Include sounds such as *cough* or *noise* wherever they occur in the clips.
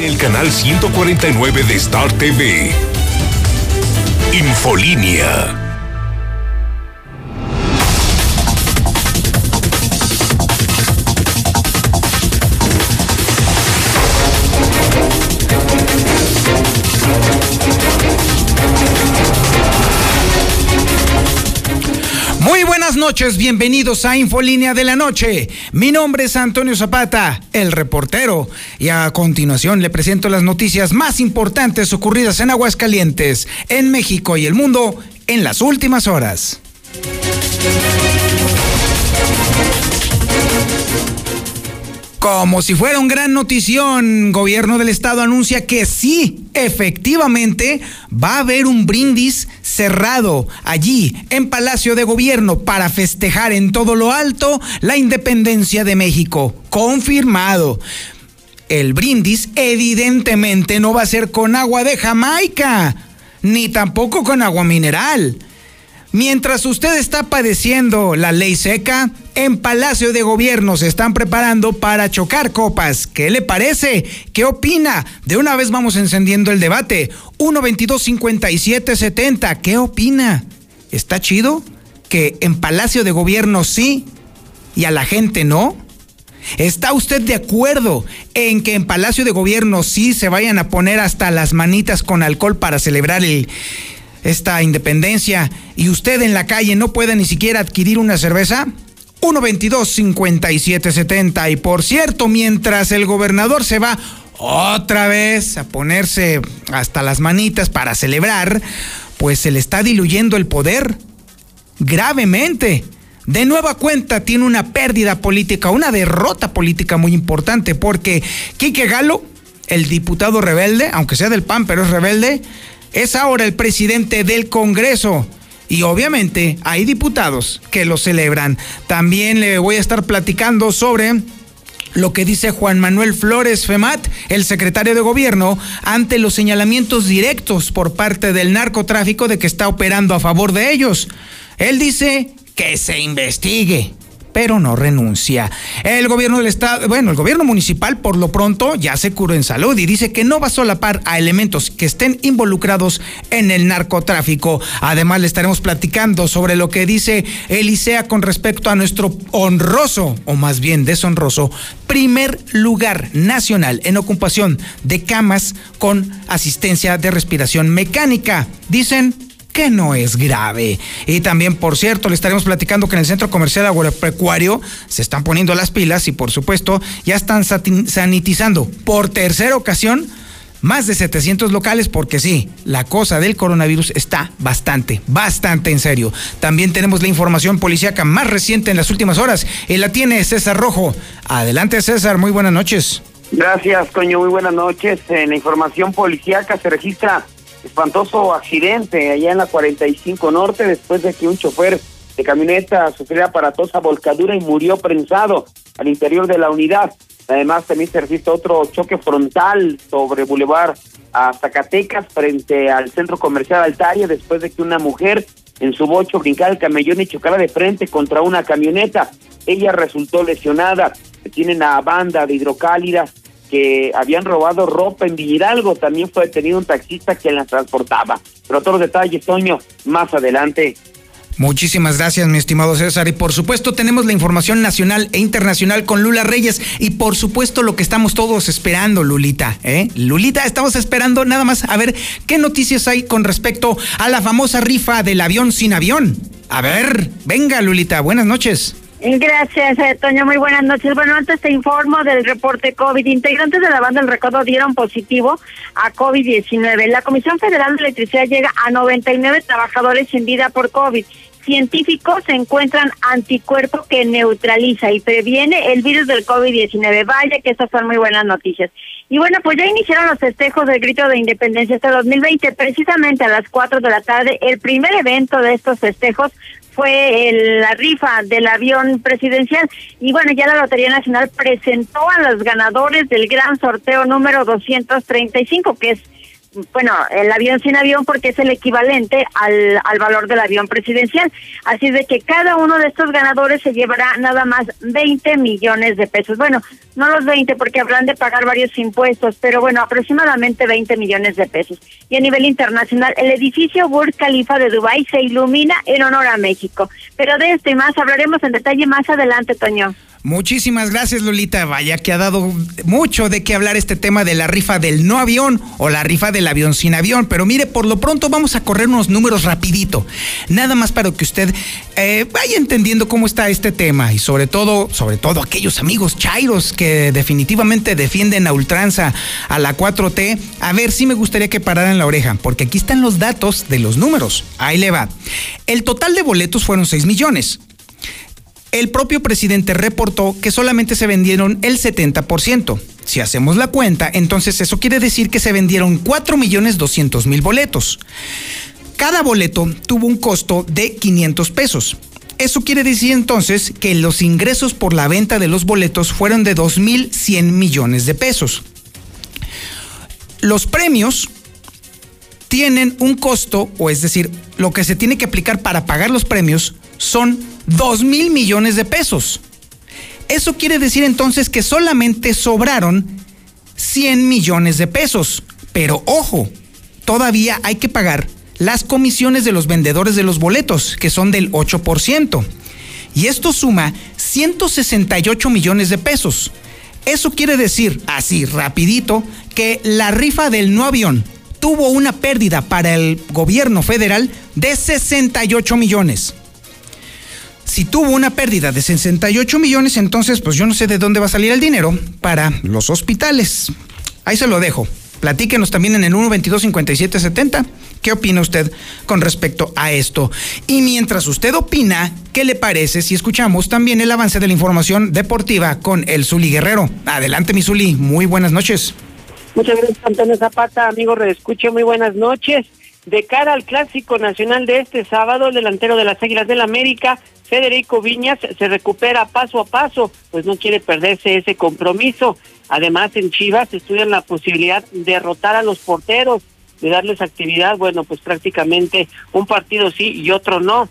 El canal 149 de Star TV. Infolínea. Noches, bienvenidos a Infolínea de la Noche. Mi nombre es Antonio Zapata, el reportero, y a continuación le presento las noticias más importantes ocurridas en Aguascalientes, en México y el mundo en las últimas horas. Como si fuera un gran notición, gobierno del estado anuncia que sí, efectivamente, va a haber un brindis cerrado allí en Palacio de Gobierno para festejar en todo lo alto la independencia de México. Confirmado. El brindis evidentemente no va a ser con agua de Jamaica, ni tampoco con agua mineral. Mientras usted está padeciendo la ley seca, en Palacio de Gobierno se están preparando para chocar copas. ¿Qué le parece? ¿Qué opina? De una vez vamos encendiendo el debate. 122-5770, ¿qué opina? ¿Está chido que en Palacio de Gobierno sí y a la gente no? ¿Está usted de acuerdo en que en Palacio de Gobierno sí se vayan a poner hasta las manitas con alcohol para celebrar el esta independencia y usted en la calle no puede ni siquiera adquirir una cerveza? 122-5770. Y por cierto, mientras el gobernador se va otra vez a ponerse hasta las manitas para celebrar, pues se le está diluyendo el poder gravemente. De nueva cuenta tiene una pérdida política, una derrota política muy importante, porque Quique Galo, el diputado rebelde, aunque sea del PAN, pero es rebelde, es ahora el presidente del Congreso. Y obviamente hay diputados que lo celebran. También le voy a estar platicando sobre lo que dice Juan Manuel Flores Femat, el secretario de gobierno, ante los señalamientos directos por parte del narcotráfico de que está operando a favor de ellos. Él dice que se investigue pero no renuncia. El gobierno del estado, bueno, el gobierno municipal por lo pronto ya se curó en salud y dice que no va a solapar a elementos que estén involucrados en el narcotráfico. Además le estaremos platicando sobre lo que dice Elisea con respecto a nuestro honroso, o más bien deshonroso, primer lugar nacional en ocupación de camas con asistencia de respiración mecánica. Dicen que no es grave. Y también, por cierto, le estaremos platicando que en el Centro Comercial Agropecuario se están poniendo las pilas y, por supuesto, ya están sanitizando por tercera ocasión más de 700 locales porque sí, la cosa del coronavirus está bastante, bastante en serio. También tenemos la información policíaca más reciente en las últimas horas y la tiene César Rojo. Adelante César, muy buenas noches. Gracias, coño, muy buenas noches. En la información policíaca se registra espantoso accidente allá en la 45 Norte después de que un chofer de camioneta sufriera aparatosa volcadura y murió prensado al interior de la unidad. Además, también se registra otro choque frontal sobre Boulevard a Zacatecas frente al centro comercial Altaria después de que una mujer en su bocho brincara el camellón y chocara de frente contra una camioneta. Ella resultó lesionada. Tienen a banda de hidrocálida que habían robado ropa en Villaralgo. También fue detenido un taxista quien la transportaba. Pero todos los detalles, Toño, más adelante. Muchísimas gracias, mi estimado César. Y por supuesto tenemos la información nacional e internacional con Lula Reyes. Y por supuesto lo que estamos todos esperando, Lulita. ¿eh? Lulita, estamos esperando nada más a ver qué noticias hay con respecto a la famosa rifa del avión sin avión. A ver, venga, Lulita, buenas noches. Gracias, eh, Toño. Muy buenas noches. Bueno, antes te informo del reporte COVID. Integrantes de la banda del Recodo dieron positivo a COVID-19. La Comisión Federal de Electricidad llega a 99 trabajadores sin vida por COVID. Científicos encuentran anticuerpo que neutraliza y previene el virus del COVID-19. Vaya que estas son muy buenas noticias. Y bueno, pues ya iniciaron los festejos del grito de independencia este 2020. Precisamente a las 4 de la tarde, el primer evento de estos festejos fue la rifa del avión presidencial. Y bueno, ya la Lotería Nacional presentó a los ganadores del gran sorteo número 235, que es bueno, el avión sin avión porque es el equivalente al, al valor del avión presidencial. Así de que cada uno de estos ganadores se llevará nada más 20 millones de pesos. Bueno, no los 20 porque habrán de pagar varios impuestos, pero bueno, aproximadamente 20 millones de pesos. Y a nivel internacional, el edificio Burj Khalifa de Dubái se ilumina en honor a México. Pero de esto y más hablaremos en detalle más adelante, Toño. Muchísimas gracias, Lolita. Vaya que ha dado mucho de qué hablar este tema de la rifa del no avión o la rifa del avión sin avión. Pero mire, por lo pronto vamos a correr unos números rapidito. Nada más para que usted eh, vaya entendiendo cómo está este tema. Y sobre todo, sobre todo aquellos amigos chairos que definitivamente defienden a ultranza a la 4T. A ver, sí me gustaría que pararan la oreja, porque aquí están los datos de los números. Ahí le va. El total de boletos fueron 6 millones. El propio presidente reportó que solamente se vendieron el 70%. Si hacemos la cuenta, entonces eso quiere decir que se vendieron 4 millones 200 mil boletos. Cada boleto tuvo un costo de 500 pesos. Eso quiere decir entonces que los ingresos por la venta de los boletos fueron de 2.100 millones de pesos. Los premios tienen un costo, o es decir, lo que se tiene que aplicar para pagar los premios son 2 mil millones de pesos. Eso quiere decir entonces que solamente sobraron 100 millones de pesos. Pero ojo, todavía hay que pagar las comisiones de los vendedores de los boletos, que son del 8%. Y esto suma 168 millones de pesos. Eso quiere decir, así rapidito, que la rifa del no avión tuvo una pérdida para el gobierno federal de 68 millones si tuvo una pérdida de 68 millones, entonces pues yo no sé de dónde va a salir el dinero para los hospitales. Ahí se lo dejo. Platíquenos también en el 122-5770. ¿Qué opina usted con respecto a esto? Y mientras usted opina, ¿qué le parece si escuchamos también el avance de la información deportiva con el Zuli Guerrero? Adelante, mi Zuli. Muy buenas noches. Muchas gracias, Antonio Zapata. Amigo, reescuche, muy buenas noches. De cara al Clásico Nacional de este sábado, el delantero de las Águilas del América Federico Viñas se recupera paso a paso, pues no quiere perderse ese compromiso. Además, en Chivas estudian la posibilidad de derrotar a los porteros, de darles actividad, bueno, pues prácticamente un partido sí y otro no.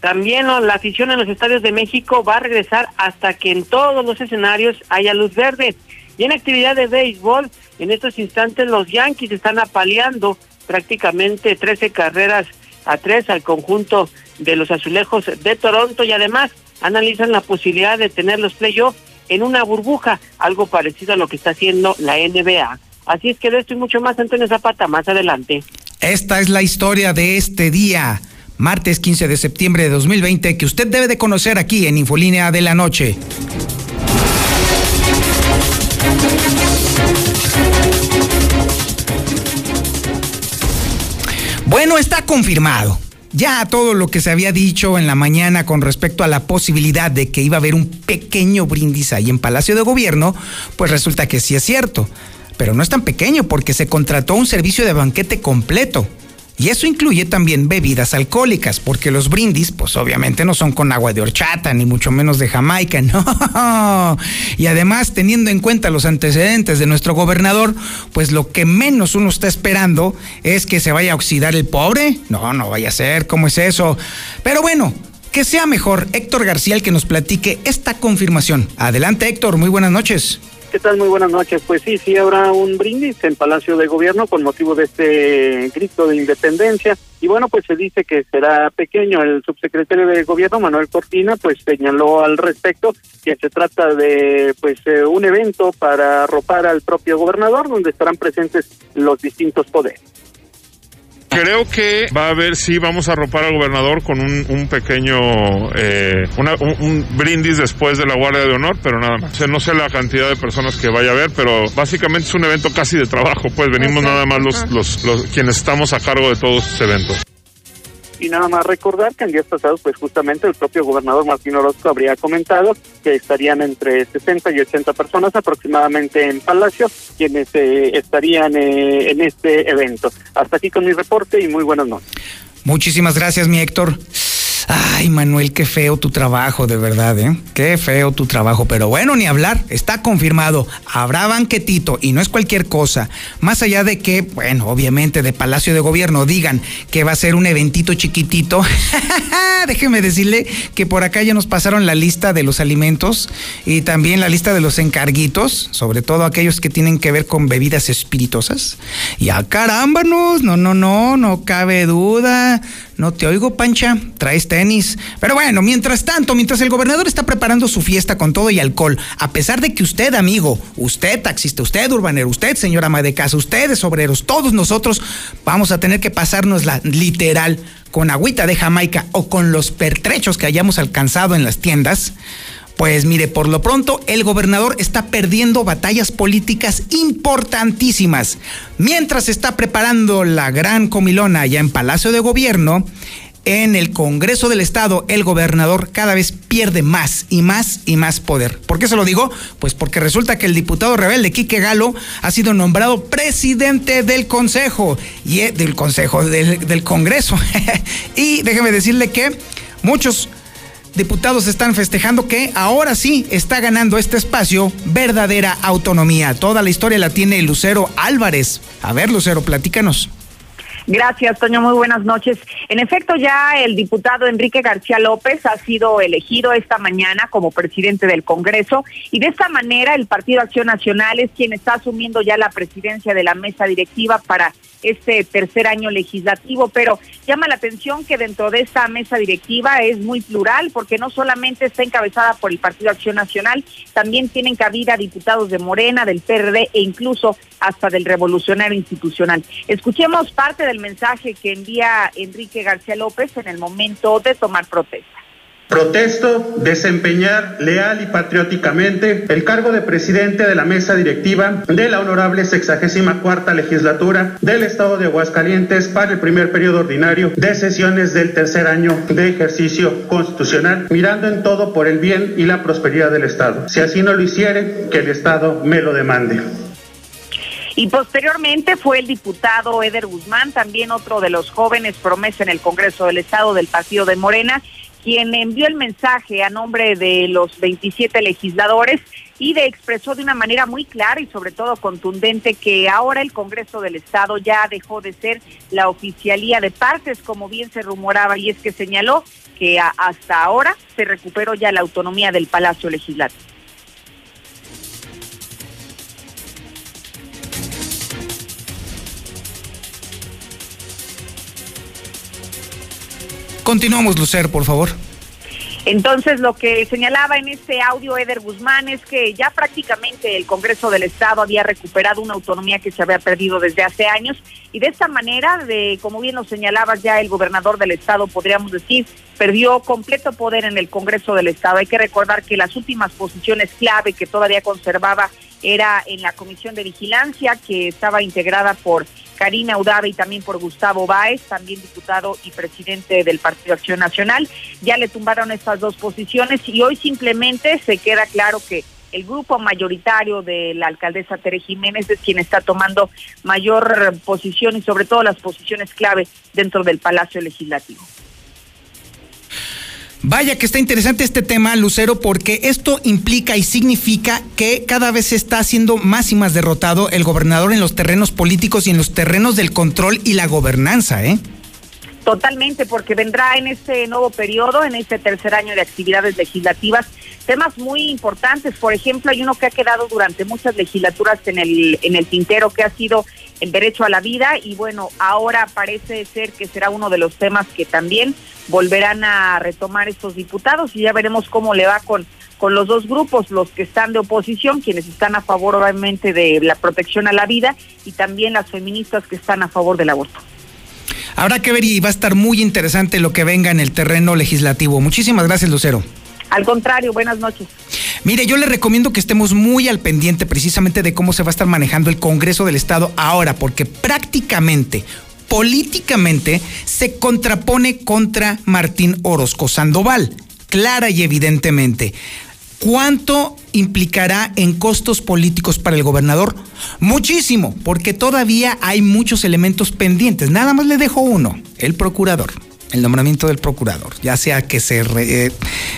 También la afición en los estadios de México va a regresar hasta que en todos los escenarios haya luz verde. Y en actividad de béisbol, en estos instantes los Yankees están apaleando prácticamente 13 carreras a tres al conjunto de los azulejos de Toronto y además analizan la posibilidad de tener los playoffs en una burbuja, algo parecido a lo que está haciendo la NBA. Así es que de esto y mucho más, Antonio Zapata, más adelante. Esta es la historia de este día, martes 15 de septiembre de 2020, que usted debe de conocer aquí en Infolínea de la Noche. Bueno, está confirmado ya todo lo que se había dicho en la mañana con respecto a la posibilidad de que iba a haber un pequeño brindis ahí en Palacio de Gobierno, pues resulta que sí es cierto. Pero no es tan pequeño porque se contrató un servicio de banquete completo. Y eso incluye también bebidas alcohólicas, porque los brindis, pues obviamente no son con agua de horchata, ni mucho menos de Jamaica, *laughs* no. Y además, teniendo en cuenta los antecedentes de nuestro gobernador, pues lo que menos uno está esperando es que se vaya a oxidar el pobre. No, no vaya a ser, ¿cómo es eso? Pero bueno, que sea mejor Héctor García el que nos platique esta confirmación. Adelante Héctor, muy buenas noches. ¿Qué tal? Muy buenas noches. Pues sí, sí habrá un brindis en Palacio de Gobierno con motivo de este grito de independencia. Y bueno, pues se dice que será pequeño. El subsecretario de Gobierno, Manuel Cortina, pues señaló al respecto que se trata de pues eh, un evento para arropar al propio gobernador, donde estarán presentes los distintos poderes. Creo que va a haber, sí, vamos a arropar al gobernador con un, pequeño, eh, un, brindis después de la Guardia de Honor, pero nada más. O sea, no sé la cantidad de personas que vaya a haber, pero básicamente es un evento casi de trabajo, pues venimos nada más los, los, los, quienes estamos a cargo de todos estos eventos. Y nada más recordar que en días pasados, pues justamente el propio gobernador Martín Orozco habría comentado que estarían entre 60 y 80 personas aproximadamente en Palacio, quienes eh, estarían eh, en este evento. Hasta aquí con mi reporte y muy buenas noches. Muchísimas gracias, mi Héctor. Ay, Manuel, qué feo tu trabajo, de verdad, ¿eh? Qué feo tu trabajo. Pero bueno, ni hablar, está confirmado. Habrá banquetito y no es cualquier cosa. Más allá de que, bueno, obviamente de Palacio de Gobierno digan que va a ser un eventito chiquitito. *laughs* Déjeme decirle que por acá ya nos pasaron la lista de los alimentos y también la lista de los encarguitos, sobre todo aquellos que tienen que ver con bebidas espirituosas. Y a carámbanos, no, no, no, no cabe duda. No te oigo, Pancha, traes tenis. Pero bueno, mientras tanto, mientras el gobernador está preparando su fiesta con todo y alcohol, a pesar de que usted, amigo, usted taxista, usted urbanero, usted, señora ama de casa, ustedes obreros, todos nosotros vamos a tener que pasarnos la literal con agüita de Jamaica o con los pertrechos que hayamos alcanzado en las tiendas, pues mire, por lo pronto el gobernador está perdiendo batallas políticas importantísimas. Mientras está preparando la gran comilona allá en Palacio de Gobierno, en el Congreso del Estado, el gobernador cada vez pierde más y más y más poder. ¿Por qué se lo digo? Pues porque resulta que el diputado rebelde Quique Galo ha sido nombrado presidente del Consejo y eh, del Consejo del, del Congreso. *laughs* y déjeme decirle que muchos diputados están festejando que ahora sí está ganando este espacio verdadera autonomía. Toda la historia la tiene Lucero Álvarez. A ver, Lucero, platícanos. Gracias, Toño. Muy buenas noches. En efecto, ya el diputado Enrique García López ha sido elegido esta mañana como presidente del Congreso y de esta manera el Partido Acción Nacional es quien está asumiendo ya la presidencia de la mesa directiva para este tercer año legislativo, pero llama la atención que dentro de esta mesa directiva es muy plural porque no solamente está encabezada por el Partido Acción Nacional, también tienen cabida diputados de Morena, del PRD e incluso hasta del Revolucionario Institucional. Escuchemos parte del mensaje que envía Enrique García López en el momento de tomar protesta. Protesto desempeñar leal y patrióticamente el cargo de presidente de la mesa directiva de la honorable sexagésima cuarta legislatura del Estado de Aguascalientes para el primer periodo ordinario de sesiones del tercer año de ejercicio constitucional, mirando en todo por el bien y la prosperidad del Estado. Si así no lo hiciere, que el Estado me lo demande. Y posteriormente fue el diputado Eder Guzmán, también otro de los jóvenes promesa en el Congreso del Estado del Partido de Morena, quien envió el mensaje a nombre de los 27 legisladores y de expresó de una manera muy clara y sobre todo contundente que ahora el Congreso del Estado ya dejó de ser la oficialía de partes, como bien se rumoraba, y es que señaló que hasta ahora se recuperó ya la autonomía del Palacio Legislativo. Continuamos, Lucer, por favor. Entonces, lo que señalaba en este audio Eder Guzmán es que ya prácticamente el Congreso del Estado había recuperado una autonomía que se había perdido desde hace años y de esta manera, de como bien lo señalabas ya el gobernador del Estado, podríamos decir, perdió completo poder en el Congreso del Estado. Hay que recordar que las últimas posiciones clave que todavía conservaba era en la Comisión de Vigilancia, que estaba integrada por Karina Udave y también por Gustavo Báez, también diputado y presidente del Partido Acción Nacional. Ya le tumbaron estas dos posiciones y hoy simplemente se queda claro que el grupo mayoritario de la alcaldesa Tere Jiménez es quien está tomando mayor posición y sobre todo las posiciones clave dentro del Palacio Legislativo. Vaya que está interesante este tema, Lucero, porque esto implica y significa que cada vez se está haciendo más y más derrotado el gobernador en los terrenos políticos y en los terrenos del control y la gobernanza, ¿eh? Totalmente, porque vendrá en este nuevo periodo, en este tercer año de actividades legislativas, temas muy importantes. Por ejemplo, hay uno que ha quedado durante muchas legislaturas en el, en el tintero, que ha sido el derecho a la vida, y bueno, ahora parece ser que será uno de los temas que también volverán a retomar estos diputados, y ya veremos cómo le va con, con los dos grupos, los que están de oposición, quienes están a favor obviamente de la protección a la vida, y también las feministas que están a favor del aborto. Habrá que ver y va a estar muy interesante lo que venga en el terreno legislativo. Muchísimas gracias, Lucero. Al contrario, buenas noches. Mire, yo le recomiendo que estemos muy al pendiente precisamente de cómo se va a estar manejando el Congreso del Estado ahora, porque prácticamente, políticamente, se contrapone contra Martín Orozco Sandoval, clara y evidentemente. ¿Cuánto implicará en costos políticos para el gobernador? Muchísimo, porque todavía hay muchos elementos pendientes. Nada más le dejo uno, el procurador. El nombramiento del procurador, ya sea que se, eh,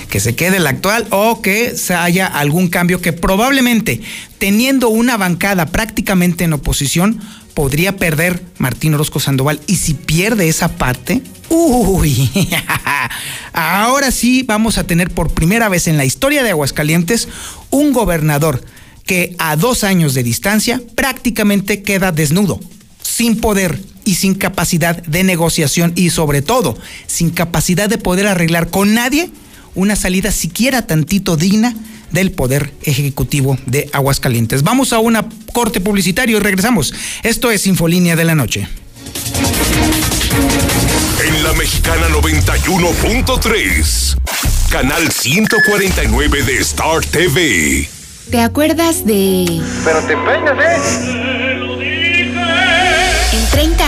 que se quede el actual o que se haya algún cambio que probablemente, teniendo una bancada prácticamente en oposición, podría perder Martín Orozco Sandoval. Y si pierde esa parte, uy, *laughs* ahora sí vamos a tener por primera vez en la historia de Aguascalientes un gobernador que a dos años de distancia prácticamente queda desnudo, sin poder y sin capacidad de negociación y sobre todo sin capacidad de poder arreglar con nadie una salida siquiera tantito digna del Poder Ejecutivo de Aguascalientes. Vamos a una corte publicitario y regresamos. Esto es Infolínea de la Noche. En la Mexicana 91.3, canal 149 de Star TV. ¿Te acuerdas de... Pero te peinas, ¿eh?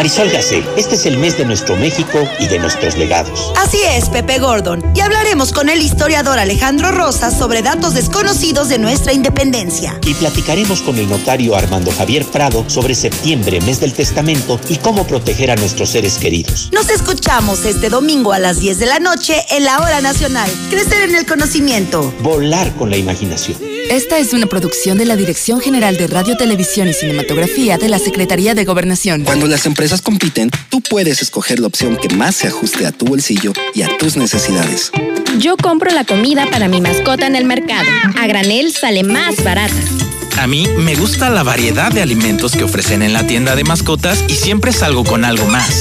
Marisol Gacé, este es el mes de nuestro México y de nuestros legados. Así es, Pepe Gordon. Y hablaremos con el historiador Alejandro Rosas sobre datos desconocidos de nuestra independencia. Y platicaremos con el notario Armando Javier Prado sobre septiembre, mes del testamento, y cómo proteger a nuestros seres queridos. Nos escuchamos este domingo a las 10 de la noche en la Hora Nacional. Crecer en el conocimiento. Volar con la imaginación. Esta es una producción de la Dirección General de Radio, Televisión y Cinematografía de la Secretaría de Gobernación. Cuando las empresas compiten, tú puedes escoger la opción que más se ajuste a tu bolsillo y a tus necesidades. Yo compro la comida para mi mascota en el mercado. A granel sale más barata. A mí me gusta la variedad de alimentos que ofrecen en la tienda de mascotas y siempre salgo con algo más.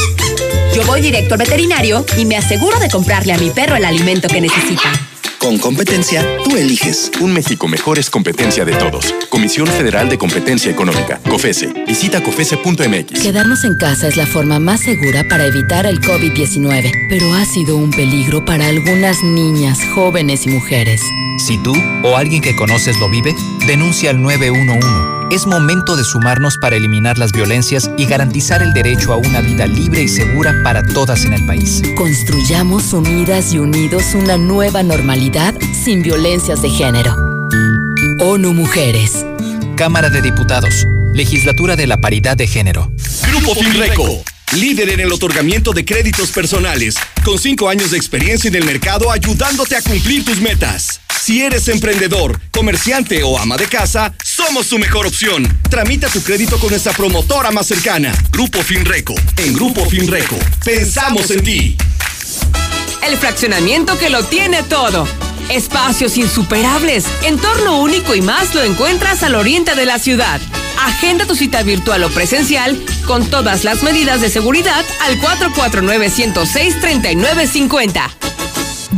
Yo voy directo al veterinario y me aseguro de comprarle a mi perro el alimento que necesita. Con competencia, tú eliges. Un México mejor es competencia de todos. Comisión Federal de Competencia Económica, COFESE. Visita COFESE.mx. Quedarnos en casa es la forma más segura para evitar el COVID-19, pero ha sido un peligro para algunas niñas, jóvenes y mujeres. Si tú o alguien que conoces lo vive, denuncia al 911. Es momento de sumarnos para eliminar las violencias y garantizar el derecho a una vida libre y segura para todas en el país. Construyamos unidas y unidos una nueva normalidad sin violencias de género. ONU Mujeres. Cámara de Diputados. Legislatura de la Paridad de Género. Grupo Finreco. Líder en el otorgamiento de créditos personales, con cinco años de experiencia en el mercado ayudándote a cumplir tus metas. Si eres emprendedor, comerciante o ama de casa, somos tu mejor opción. Tramita tu crédito con nuestra promotora más cercana, Grupo Finreco. En Grupo Finreco, pensamos en ti. El fraccionamiento que lo tiene todo. Espacios insuperables, entorno único y más lo encuentras al oriente de la ciudad. Agenda tu cita virtual o presencial con todas las medidas de seguridad al 449-106-3950.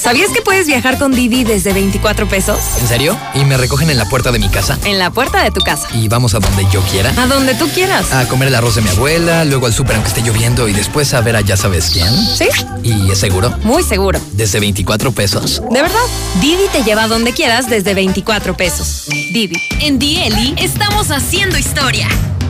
¿Sabías que puedes viajar con Didi desde 24 pesos? ¿En serio? ¿Y me recogen en la puerta de mi casa? En la puerta de tu casa. ¿Y vamos a donde yo quiera? A donde tú quieras. A comer el arroz de mi abuela, luego al súper aunque esté lloviendo y después a ver a ya sabes quién. ¿Sí? ¿Y es seguro? Muy seguro. ¿Desde 24 pesos? ¿De verdad? Didi te lleva a donde quieras desde 24 pesos. Didi. En Dieli estamos haciendo historia.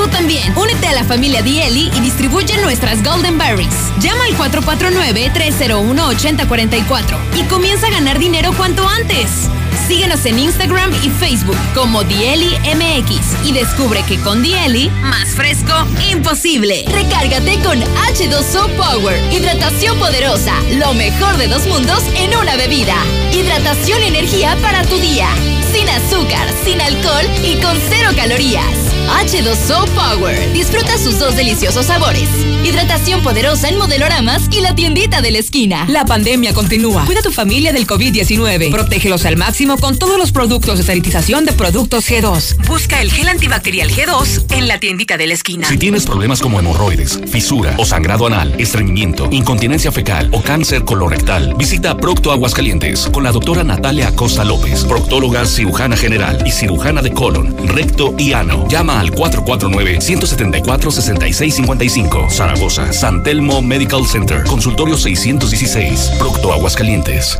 Tú también, únete a la familia Dieli y distribuye nuestras Golden Berries. Llama al 449-301-8044 y comienza a ganar dinero cuanto antes. Síguenos en Instagram y Facebook como Dieli MX y descubre que con Dieli, más fresco, imposible. Recárgate con H2O Power, hidratación poderosa, lo mejor de dos mundos en una bebida. Hidratación y energía para tu día, sin azúcar, sin alcohol y con cero calorías. H2O Power. Disfruta sus dos deliciosos sabores. Hidratación poderosa en modeloramas y la tiendita de la esquina. La pandemia continúa. Cuida a tu familia del COVID-19. Protégelos al máximo con todos los productos de sanitización de Productos G2. Busca el gel antibacterial G2 en la tiendita de la esquina. Si tienes problemas como hemorroides, fisura o sangrado anal, estreñimiento, incontinencia fecal o cáncer colorectal, visita Procto Aguascalientes con la doctora Natalia Acosta López, proctóloga cirujana general y cirujana de colon, recto y ano. Llama al 449-174-6655. Zaragoza, San Telmo Medical Center, consultorio 616, Procto Aguascalientes.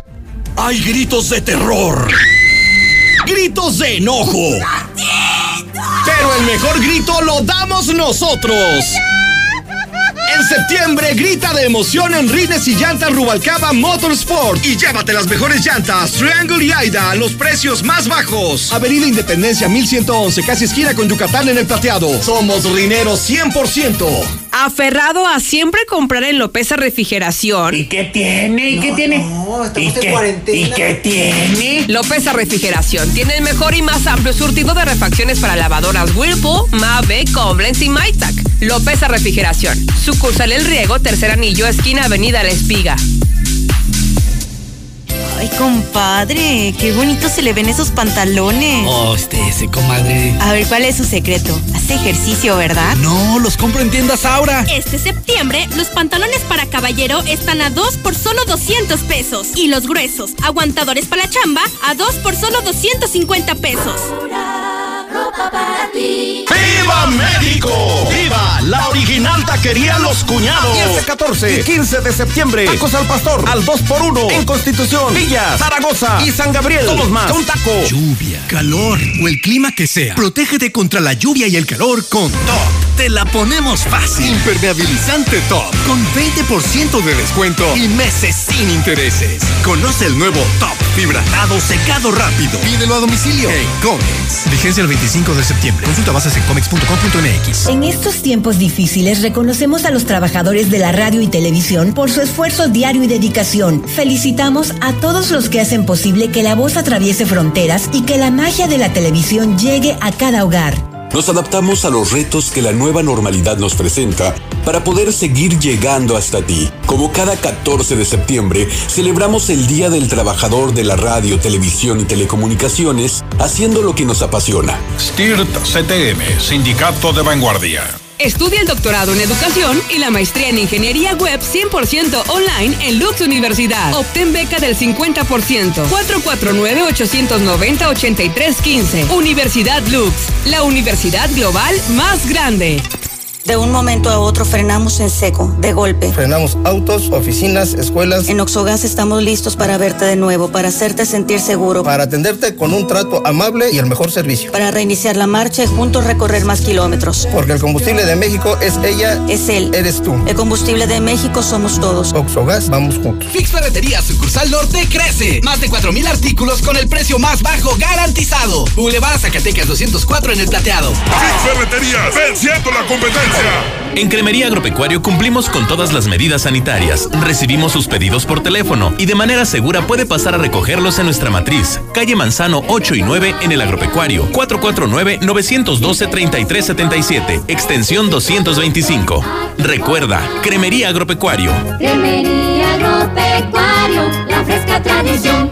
Hay gritos de terror. Gritos de enojo. Pero el mejor grito lo damos nosotros. En septiembre grita de emoción en Rines y Llantas Rubalcaba Motorsport y llévate las mejores llantas Triangle y Aida a los precios más bajos. Avenida Independencia 1111, casi esquina con Yucatán en el plateado. Somos rineros 100%. Aferrado a siempre comprar en Lopeza Refrigeración. ¿Y qué tiene? ¿Y qué tiene? ¿Y qué, ¿Y qué tiene? Lopeza Refrigeración tiene el mejor y más amplio surtido de refacciones para lavadoras Whirlpool, Mave, Koblenz y Maytag. Lopeza Refrigeración. Sucursal El Riego, tercer anillo, esquina Avenida La Espiga. Ay, compadre, qué bonito se le ven esos pantalones. Oh, este, ese, comadre. A ver, ¿cuál es su secreto? Hace ejercicio, ¿verdad? No, los compro en tiendas Aura. Este septiembre, los pantalones para caballero están a 2 por solo 200 pesos. Y los gruesos, aguantadores para la chamba, a 2 por solo 250 pesos. ¡Viva México! ¡Viva la original taquería Los Cuñados! 10, 14 y 15 de septiembre. Tacos al pastor al 2x1 en Constitución, Villas, Zaragoza y San Gabriel. Todos más. Un taco. Lluvia, calor o el clima que sea. Protégete contra la lluvia y el calor con Top. Te la ponemos fácil. Impermeabilizante Top. Con 20% de descuento y meses sin intereses. Conoce el nuevo Top. Fibratado secado rápido. Pídelo a domicilio en Comex. Vigencia el 25 de septiembre. Consulta bases en comex.com.mx. En estos tiempos difíciles reconocemos a los trabajadores de la radio y televisión por su esfuerzo diario y dedicación. Felicitamos a todos los que hacen posible que la voz atraviese fronteras y que la magia de la televisión llegue a cada hogar. Nos adaptamos a los retos que la nueva normalidad nos presenta para poder seguir llegando hasta ti. Como cada 14 de septiembre, celebramos el Día del Trabajador de la Radio, Televisión y Telecomunicaciones, haciendo lo que nos apasiona. STIRT CTM, Sindicato de Vanguardia. Estudia el doctorado en educación y la maestría en ingeniería web 100% online en Lux Universidad. Obtén beca del 50%. 449-890-8315. Universidad Lux, la universidad global más grande. De un momento a otro frenamos en seco, de golpe. Frenamos autos, oficinas, escuelas. En Oxogas estamos listos para verte de nuevo, para hacerte sentir seguro. Para atenderte con un trato amable y el mejor servicio. Para reiniciar la marcha y juntos recorrer más kilómetros. Porque el combustible de México es ella. Es él. Eres tú. El combustible de México somos todos. Oxogas, vamos juntos. Fix Ferretería Sucursal Norte crece. Más de 4.000 artículos con el precio más bajo garantizado. Boulevard Zacatecas 204 en el plateado. Fix Ferretería, venciendo la competencia. En Cremería Agropecuario cumplimos con todas las medidas sanitarias. Recibimos sus pedidos por teléfono y de manera segura puede pasar a recogerlos en nuestra matriz. Calle Manzano 8 y 9 en el Agropecuario. 449-912-3377. Extensión 225. Recuerda, Cremería Agropecuario. Cremería Agropecuario, la fresca tradición.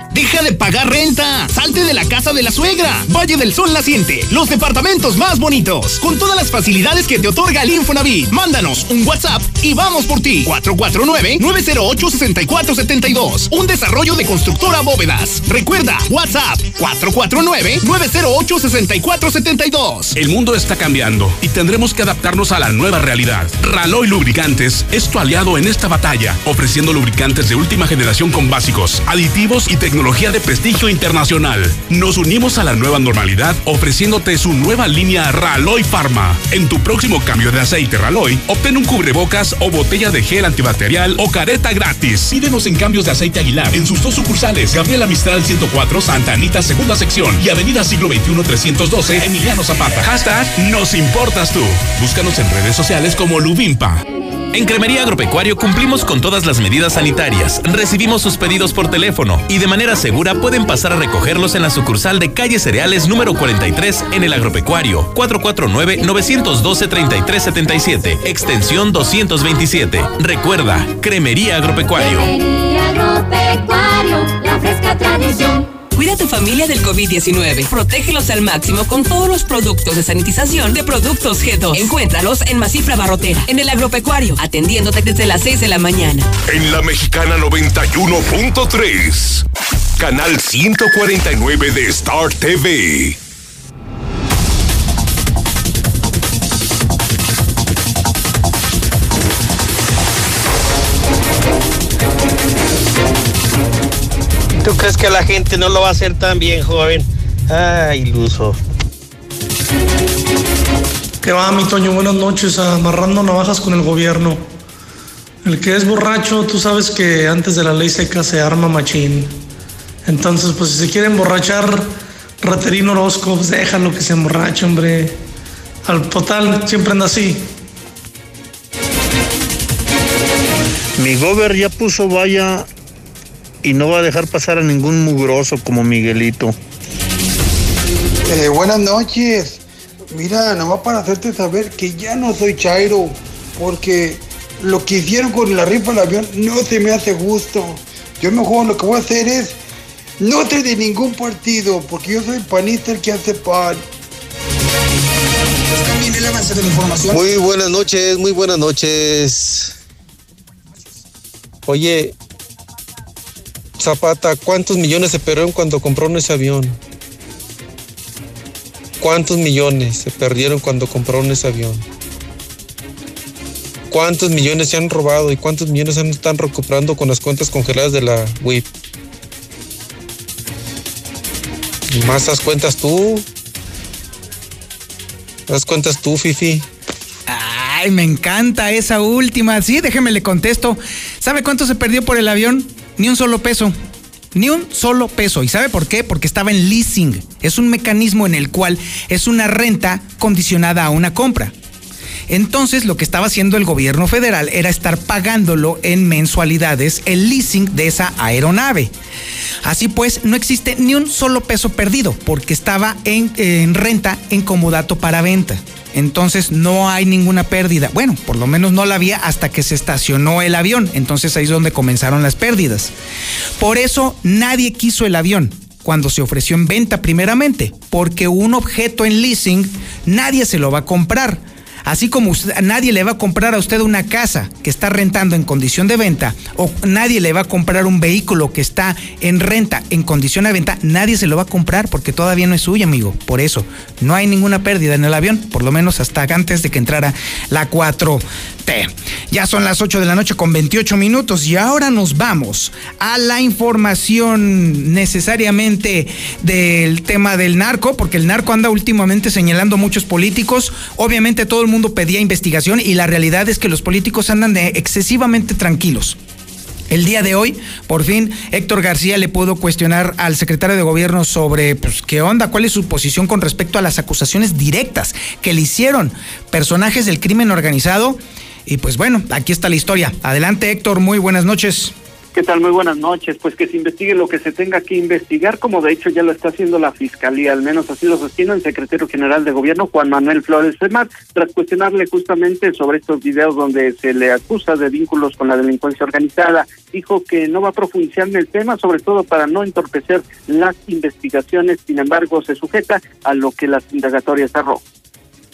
Deja de pagar renta. Salte de la casa de la suegra. Valle del Sol Naciente. Los departamentos más bonitos. Con todas las facilidades que te otorga el Infonavit. Mándanos un WhatsApp y vamos por ti. 449-908-6472. Un desarrollo de constructora bóvedas. Recuerda, WhatsApp 449-908-6472. El mundo está cambiando y tendremos que adaptarnos a la nueva realidad. Raloy Lubricantes es tu aliado en esta batalla, ofreciendo lubricantes de última generación con básicos, aditivos y tecnología de prestigio internacional. Nos unimos a la nueva normalidad ofreciéndote su nueva línea Raloy Pharma. En tu próximo cambio de aceite Raloy, obtén un cubrebocas o botella de gel antibacterial o careta gratis. Pídenos en cambios de aceite Aguilar en sus dos sucursales, Gabriela Mistral 104, Santa Anita, segunda sección y Avenida Siglo XXI 312, Emiliano Zapata. Hashtag Nos Importas Tú. Búscanos en redes sociales como Lubimpa. En Cremería Agropecuario cumplimos con todas las medidas sanitarias. Recibimos sus pedidos por teléfono y de manera segura pueden pasar a recogerlos en la sucursal de Calle Cereales número 43 en el Agropecuario 449-912-3377, extensión 227. Recuerda, Cremería Agropecuario. Cremería Agropecuario, la fresca tradición. Cuida a tu familia del COVID-19. Protégelos al máximo con todos los productos de sanitización de Productos G2. Encuéntralos en Masifra Barrotera, en el agropecuario, atendiéndote desde las 6 de la mañana. En la Mexicana 91.3, canal 149 de Star TV. ¿Tú crees que la gente no lo va a hacer tan bien, joven? Ay, iluso. ¿Qué va, mi Toño? Buenas noches, amarrando navajas con el gobierno. El que es borracho, tú sabes que antes de la ley seca se arma machín. Entonces, pues si se quiere emborrachar, Raterino Orozco, pues déjalo que se emborrache, hombre. Al total, siempre anda así. Mi gober ya puso valla y no va a dejar pasar a ningún mugroso como Miguelito. Eh, buenas noches. Mira, nomás para hacerte saber que ya no soy Chairo, porque lo que hicieron con la rifa del avión no se me hace justo. Yo mejor lo que voy a hacer es no te de ningún partido, porque yo soy panista el que hace pan. Muy buenas noches, muy buenas noches. Oye, Zapata, ¿cuántos millones se perdieron cuando compraron ese avión? ¿Cuántos millones se perdieron cuando compraron ese avión? ¿Cuántos millones se han robado y cuántos millones se están recuperando con las cuentas congeladas de la WIP? Más das cuentas tú. Das cuentas tú, Fifi. Ay, me encanta esa última. Sí, déjeme le contesto. ¿Sabe cuánto se perdió por el avión? Ni un solo peso. Ni un solo peso. ¿Y sabe por qué? Porque estaba en leasing. Es un mecanismo en el cual es una renta condicionada a una compra. Entonces lo que estaba haciendo el gobierno federal era estar pagándolo en mensualidades el leasing de esa aeronave. Así pues, no existe ni un solo peso perdido porque estaba en, en renta en comodato para venta. Entonces no hay ninguna pérdida. Bueno, por lo menos no la había hasta que se estacionó el avión. Entonces ahí es donde comenzaron las pérdidas. Por eso nadie quiso el avión cuando se ofreció en venta primeramente, porque un objeto en leasing nadie se lo va a comprar. Así como nadie le va a comprar a usted una casa que está rentando en condición de venta o nadie le va a comprar un vehículo que está en renta en condición de venta, nadie se lo va a comprar porque todavía no es suyo, amigo. Por eso, no hay ninguna pérdida en el avión, por lo menos hasta antes de que entrara la 4T. Ya son las 8 de la noche con 28 minutos y ahora nos vamos a la información necesariamente del tema del narco, porque el narco anda últimamente señalando muchos políticos. Obviamente todo el mundo pedía investigación y la realidad es que los políticos andan de excesivamente tranquilos. El día de hoy, por fin, Héctor García le pudo cuestionar al secretario de gobierno sobre pues, qué onda, cuál es su posición con respecto a las acusaciones directas que le hicieron personajes del crimen organizado. Y pues bueno, aquí está la historia. Adelante Héctor, muy buenas noches. ¿Qué tal? Muy buenas noches. Pues que se investigue lo que se tenga que investigar, como de hecho ya lo está haciendo la Fiscalía, al menos así lo sostiene el secretario general de Gobierno, Juan Manuel Flores Semar, tras cuestionarle justamente sobre estos videos donde se le acusa de vínculos con la delincuencia organizada. Dijo que no va a profundizar en el tema, sobre todo para no entorpecer las investigaciones, sin embargo se sujeta a lo que las indagatorias arrojan.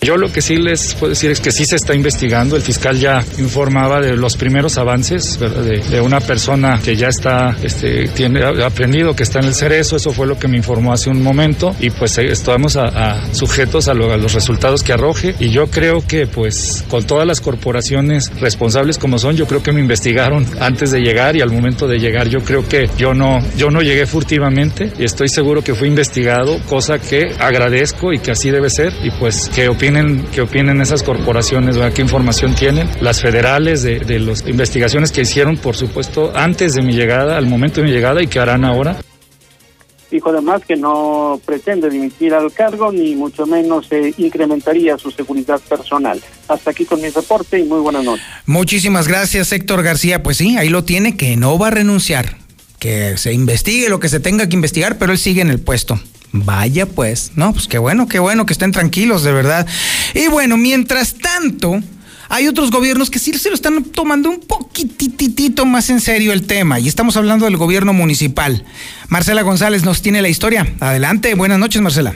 Yo lo que sí les puedo decir es que sí se está investigando. El fiscal ya informaba de los primeros avances de, una persona que ya está, este, tiene aprendido que está en el cerezo. Eso fue lo que me informó hace un momento y pues eh, estamos a, sujetos a, los resultados que arroje. Y yo creo que pues con todas las corporaciones responsables como son, yo creo que me investigaron antes de llegar y al momento de llegar yo creo que yo no, yo no llegué furtivamente y estoy seguro que fui investigado, cosa que agradezco y que así debe ser y pues que opino qué opinen esas corporaciones, qué información tienen, las federales de, de las investigaciones que hicieron, por supuesto, antes de mi llegada, al momento de mi llegada y que harán ahora. Dijo además que no pretende dimitir al cargo, ni mucho menos se incrementaría su seguridad personal. Hasta aquí con mi reporte y muy buenas noches. Muchísimas gracias, Héctor García. Pues sí, ahí lo tiene, que no va a renunciar. Que se investigue lo que se tenga que investigar, pero él sigue en el puesto. Vaya pues, no, pues qué bueno, qué bueno que estén tranquilos, de verdad. Y bueno, mientras tanto, hay otros gobiernos que sí se lo están tomando un poquititito más en serio el tema, y estamos hablando del gobierno municipal. Marcela González nos tiene la historia. Adelante, buenas noches, Marcela.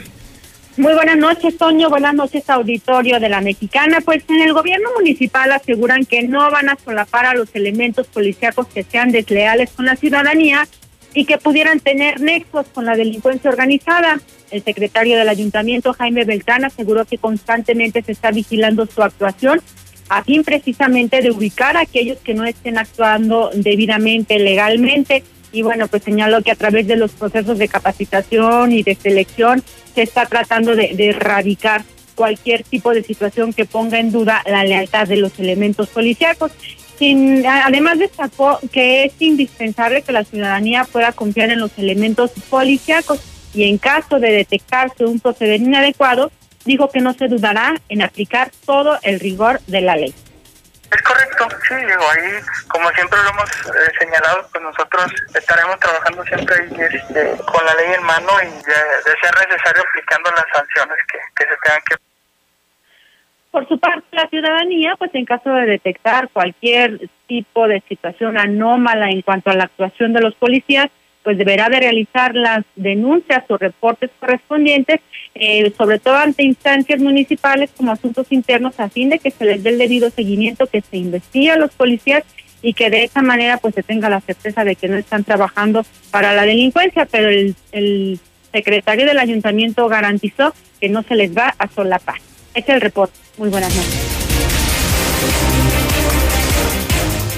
Muy buenas noches, Toño. Buenas noches, auditorio de la Mexicana. Pues en el gobierno municipal aseguran que no van a solapar a los elementos policíacos que sean desleales con la ciudadanía y que pudieran tener nexos con la delincuencia organizada. El secretario del ayuntamiento, Jaime Beltrán, aseguró que constantemente se está vigilando su actuación a fin precisamente de ubicar a aquellos que no estén actuando debidamente, legalmente. Y bueno, pues señaló que a través de los procesos de capacitación y de selección se está tratando de, de erradicar cualquier tipo de situación que ponga en duda la lealtad de los elementos policíacos además destacó que es indispensable que la ciudadanía pueda confiar en los elementos policíacos y en caso de detectarse un proceder inadecuado, dijo que no se dudará en aplicar todo el rigor de la ley. Es correcto, sí, digo, ahí, como siempre lo hemos eh, señalado, pues nosotros estaremos trabajando siempre este, con la ley en mano y de, ser necesario aplicando las sanciones que, que se tengan que por su parte, la ciudadanía, pues en caso de detectar cualquier tipo de situación anómala en cuanto a la actuación de los policías, pues deberá de realizar las denuncias o reportes correspondientes, eh, sobre todo ante instancias municipales como asuntos internos, a fin de que se les dé el debido seguimiento, que se investigue a los policías y que de esa manera pues se tenga la certeza de que no están trabajando para la delincuencia, pero el, el secretario del ayuntamiento garantizó que no se les va a solapar. Este es el reporte. Muy buenas noches.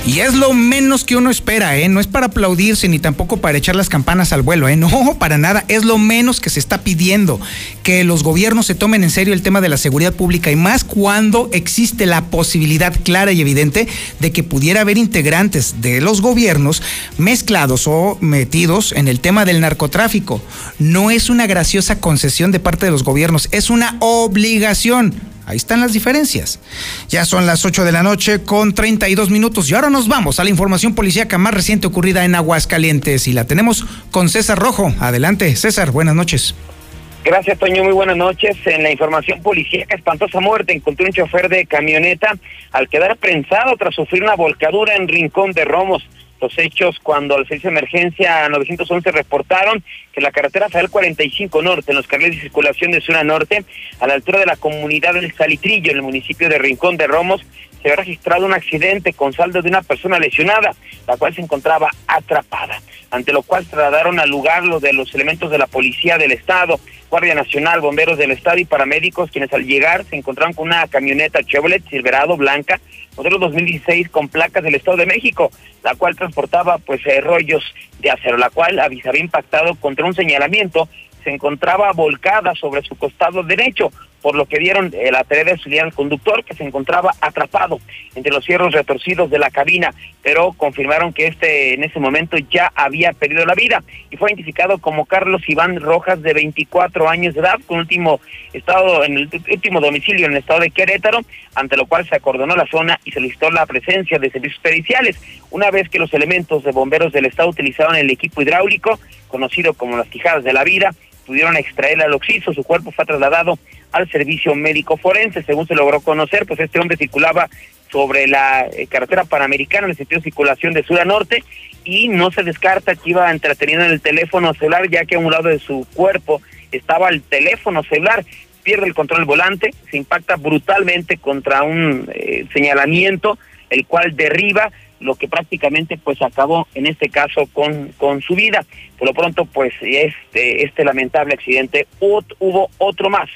Y es lo menos que uno espera, ¿eh? No es para aplaudirse ni tampoco para echar las campanas al vuelo, ¿eh? No, *laughs* para nada. Es lo menos que se está pidiendo. Que los gobiernos se tomen en serio el tema de la seguridad pública y más cuando existe la posibilidad clara y evidente de que pudiera haber integrantes de los gobiernos mezclados o metidos en el tema del narcotráfico. No es una graciosa concesión de parte de los gobiernos, es una obligación Ahí están las diferencias. Ya son las 8 de la noche con 32 minutos y ahora nos vamos a la información policíaca más reciente ocurrida en Aguascalientes y la tenemos con César Rojo. Adelante, César, buenas noches. Gracias, Toño. Muy buenas noches. En la información policíaca, espantosa muerte. Encontró un chofer de camioneta al quedar prensado tras sufrir una volcadura en Rincón de Romos los hechos cuando al servicio de emergencia 911 reportaron que la carretera federal 45 Norte, en los carriles de circulación de zona norte, a la altura de la comunidad del Salitrillo, en el municipio de Rincón de Romos, se había registrado un accidente con saldo de una persona lesionada, la cual se encontraba atrapada, ante lo cual trasladaron al lugar los de los elementos de la Policía del Estado, Guardia Nacional, Bomberos del Estado y paramédicos, quienes al llegar se encontraron con una camioneta Chevrolet Silverado blanca, modelo 2016 con placas del Estado de México, la cual transportaba pues eh, rollos de acero, la cual había impactado contra un señalamiento se encontraba volcada sobre su costado derecho, por lo que dieron eh, la tarea de auxiliar al conductor que se encontraba atrapado entre los cierros retorcidos de la cabina, pero confirmaron que este en ese momento ya había perdido la vida y fue identificado como Carlos Iván Rojas de 24 años de edad, con último estado en el último domicilio en el estado de Querétaro, ante lo cual se acordonó la zona y solicitó la presencia de servicios periciales. Una vez que los elementos de bomberos del estado utilizaron el equipo hidráulico, conocido como las quijadas de la vida, pudieron extraer al oxiso, su cuerpo fue trasladado al servicio médico forense. Según se logró conocer, pues este hombre circulaba sobre la eh, carretera panamericana en el sentido de circulación de sur a norte y no se descarta que iba entretenido en el teléfono celular ya que a un lado de su cuerpo estaba el teléfono celular pierde el control del volante, se impacta brutalmente contra un eh, señalamiento, el cual derriba lo que prácticamente pues acabó en este caso con, con su vida. Por lo pronto pues este, este lamentable accidente hubo otro más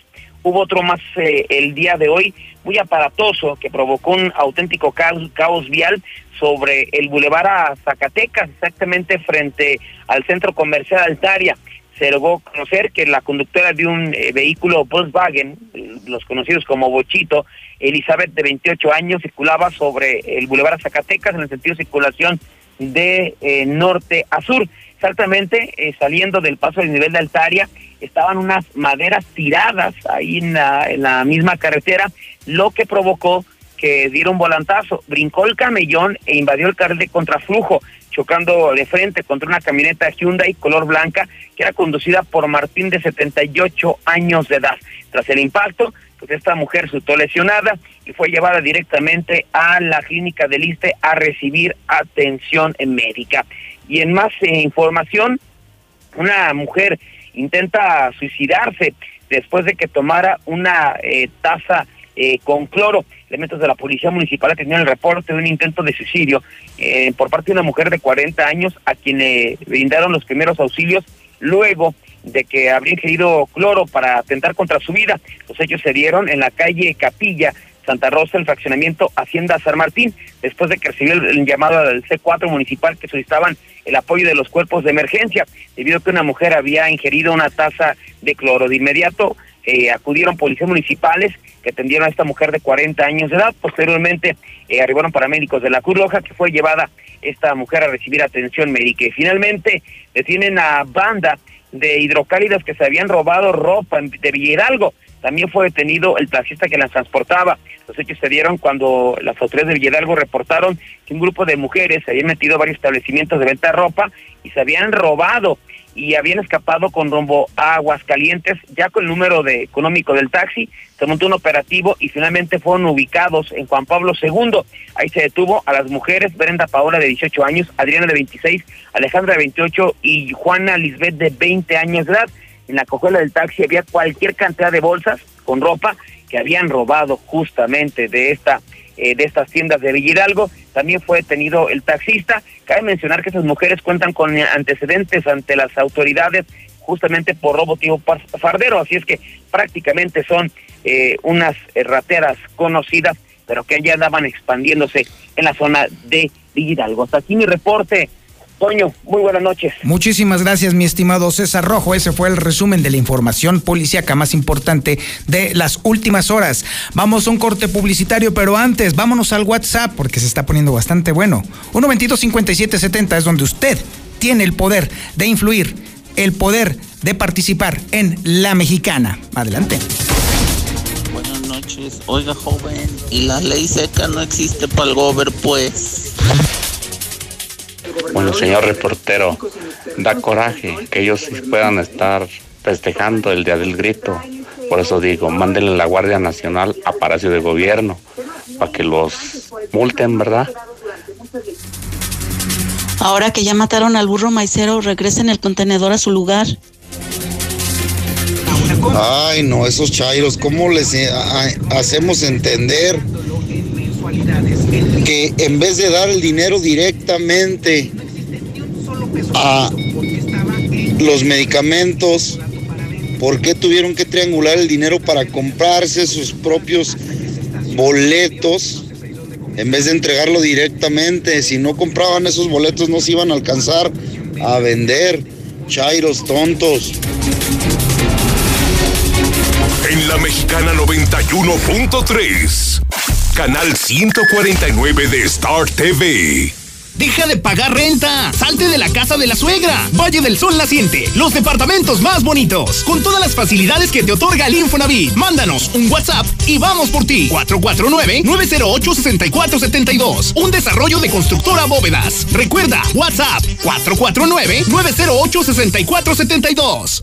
hubo otro más eh, el día de hoy, muy aparatoso, que provocó un auténtico caos, vial sobre el bulevar a Zacatecas, exactamente frente al centro comercial Altaria. Se logró conocer que la conductora de un eh, vehículo Volkswagen, los conocidos como Bochito, Elizabeth, de 28 años, circulaba sobre el bulevar a Zacatecas en el sentido de circulación de eh, norte a sur. Exactamente, saliendo del paso del nivel de Altaria, estaban unas maderas tiradas ahí en la, en la misma carretera, lo que provocó que diera un volantazo, brincó el camellón e invadió el carril de contraflujo, chocando de frente contra una camioneta Hyundai color blanca que era conducida por Martín de 78 años de edad. Tras el impacto, pues esta mujer resultó lesionada y fue llevada directamente a la clínica del ISTE a recibir atención médica. Y en más información, una mujer intenta suicidarse después de que tomara una eh, taza eh, con cloro. Elementos de la policía municipal tenían el reporte de un intento de suicidio eh, por parte de una mujer de 40 años a quien le brindaron los primeros auxilios luego de que habría ingerido cloro para atentar contra su vida. Los hechos se dieron en la calle Capilla, Santa Rosa, el fraccionamiento Hacienda San Martín, después de que recibió el, llamado del C4 municipal que solicitaban el apoyo de los cuerpos de emergencia, debido a que una mujer había ingerido una taza de cloro. De inmediato eh, acudieron policías municipales que atendieron a esta mujer de 40 años de edad. Posteriormente eh, arribaron paramédicos de la Cruz Roja, que fue llevada esta mujer a recibir atención médica. Y finalmente detienen a banda de hidrocálidas que se habían robado ropa de Villaralgo. También fue detenido el taxista que las transportaba. Los hechos se dieron cuando las autoridades de Villaralgo reportaron que un grupo de mujeres se habían metido a varios establecimientos de venta de ropa y se habían robado y habían escapado con rumbo a Aguascalientes, ya con el número de económico del taxi, se montó un operativo y finalmente fueron ubicados en Juan Pablo II. Ahí se detuvo a las mujeres Brenda Paola de 18 años, Adriana de 26, Alejandra de 28 y Juana Lisbeth de 20 años de edad en la cojuela del taxi había cualquier cantidad de bolsas con ropa que habían robado justamente de esta eh, de estas tiendas de Villidalgo. También fue detenido el taxista. Cabe mencionar que esas mujeres cuentan con antecedentes ante las autoridades justamente por robo tipo fardero, así es que prácticamente son eh, unas rateras conocidas, pero que ya andaban expandiéndose en la zona de Villidalgo. Hasta aquí mi reporte. Toño, muy buenas noches. Muchísimas gracias, mi estimado César Rojo. Ese fue el resumen de la información policíaca más importante de las últimas horas. Vamos a un corte publicitario, pero antes, vámonos al WhatsApp porque se está poniendo bastante bueno. 122-5770 es donde usted tiene el poder de influir, el poder de participar en La Mexicana. Adelante. Buenas noches. Oiga, joven, ¿y la ley seca no existe para el gober, pues? Bueno, señor reportero, da coraje que ellos puedan estar festejando el Día del Grito. Por eso digo, mándenle la Guardia Nacional a Palacio de Gobierno para que los multen, ¿verdad? Ahora que ya mataron al burro maicero, regresen el contenedor a su lugar. Ay, no, esos chairos, ¿cómo les eh, hacemos entender que en vez de dar el dinero directamente a los medicamentos, ¿por qué tuvieron que triangular el dinero para comprarse sus propios boletos en vez de entregarlo directamente? Si no compraban esos boletos no se iban a alcanzar a vender. Chairos tontos. En la mexicana 91.3. Canal 149 de Star TV. Deja de pagar renta. Salte de la casa de la suegra. Valle del Sol Naciente. Los departamentos más bonitos. Con todas las facilidades que te otorga el Infonavit. Mándanos un WhatsApp y vamos por ti. 449-908-6472. Un desarrollo de constructora bóvedas. Recuerda, WhatsApp 449-908-6472.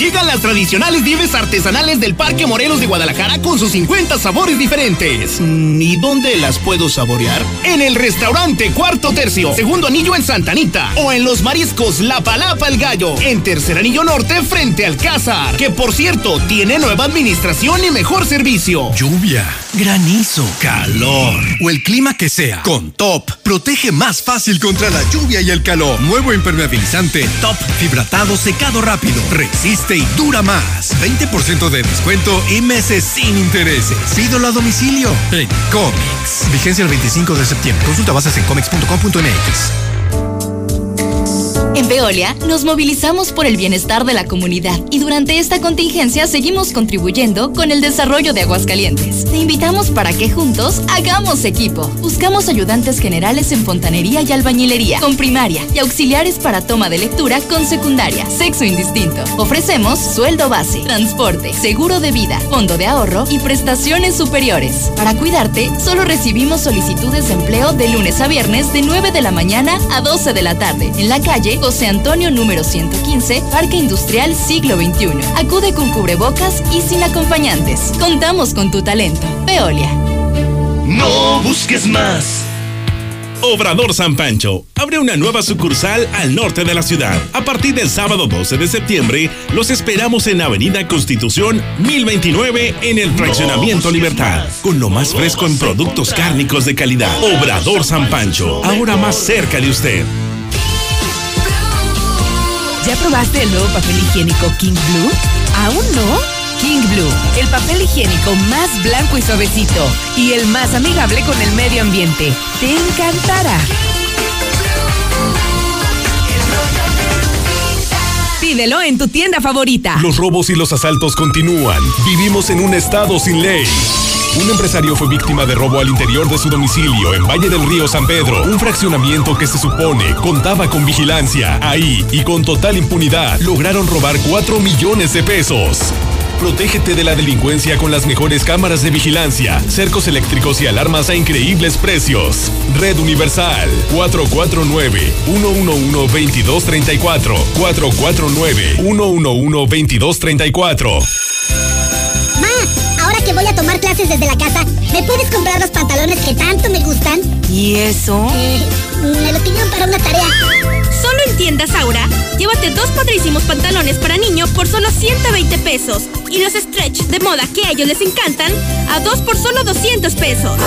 Llegan las tradicionales nieves artesanales del Parque Morelos de Guadalajara con sus 50 sabores diferentes. Mm, ¿Y dónde las puedo saborear? En el restaurante Cuarto Tercio, segundo anillo en Santanita. O en los mariscos La Palapa el Gallo, en tercer anillo norte frente al Cázar. Que por cierto, tiene nueva administración y mejor servicio. Lluvia, granizo, calor o el clima que sea. Con Top, protege más fácil contra la lluvia y el calor. Nuevo impermeabilizante Top Fibratado Secado Rápido. Resiste y dura más. 20% de descuento y meses sin intereses. Pídolo a domicilio en Comics. Vigencia el 25 de septiembre. Consulta bases en comics.com.mx. En Veolia nos movilizamos por el bienestar de la comunidad y durante esta contingencia seguimos contribuyendo con el desarrollo de Aguascalientes. Te invitamos para que juntos hagamos equipo. Buscamos ayudantes generales en fontanería y albañilería, con primaria y auxiliares para toma de lectura con secundaria, sexo indistinto. Ofrecemos sueldo base, transporte, seguro de vida, fondo de ahorro y prestaciones superiores. Para cuidarte, solo recibimos solicitudes de empleo de lunes a viernes de 9 de la mañana a 12 de la tarde en la calle José Antonio número 115, Parque Industrial Siglo XXI. Acude con cubrebocas y sin acompañantes. Contamos con tu talento. Veolia. No busques más. Obrador San Pancho abre una nueva sucursal al norte de la ciudad. A partir del sábado 12 de septiembre, los esperamos en Avenida Constitución 1029 en el Fraccionamiento Libertad, con lo más fresco en productos cárnicos de calidad. Obrador San Pancho, ahora más cerca de usted. ¿Ya probaste el nuevo papel higiénico King Blue? ¿Aún no? King Blue, el papel higiénico más blanco y suavecito y el más amigable con el medio ambiente. Te encantará. Pídelo en tu tienda favorita. Los robos y los asaltos continúan. Vivimos en un estado sin ley. Un empresario fue víctima de robo al interior de su domicilio en Valle del Río San Pedro, un fraccionamiento que se supone contaba con vigilancia. Ahí y con total impunidad lograron robar 4 millones de pesos. Protégete de la delincuencia con las mejores cámaras de vigilancia, cercos eléctricos y alarmas a increíbles precios. Red Universal 449-111-2234. 449-111-2234. Que voy a tomar clases desde la casa, ¿me puedes comprar los pantalones que tanto me gustan? ¿Y eso? Eh, me los pidieron para una tarea. Solo en tiendas Aura, llévate dos padrísimos pantalones para niño por solo 120 pesos y los stretch de moda que a ellos les encantan a dos por solo 200 pesos.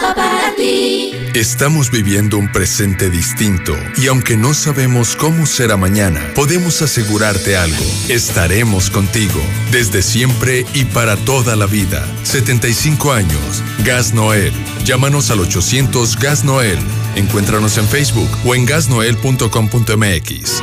Para ti. Estamos viviendo un presente distinto y aunque no sabemos cómo será mañana, podemos asegurarte algo. Estaremos contigo desde siempre y para toda la vida. 75 años. Gas Noel. Llámanos al 800 Gas Noel. Encuéntranos en Facebook o en gasnoel.com.mx.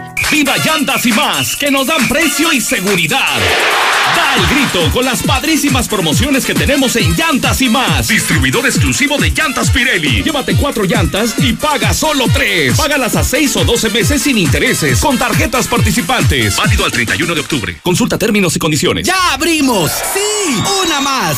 Viva Llantas y más, que nos dan precio y seguridad. Da el grito con las padrísimas promociones que tenemos en Llantas y más. Distribuidor exclusivo de Llantas Pirelli. Llévate cuatro llantas y paga solo tres. Págalas a seis o doce meses sin intereses con tarjetas participantes. Válido al 31 de octubre. Consulta términos y condiciones. ¡Ya abrimos! ¡Sí! ¡Una más!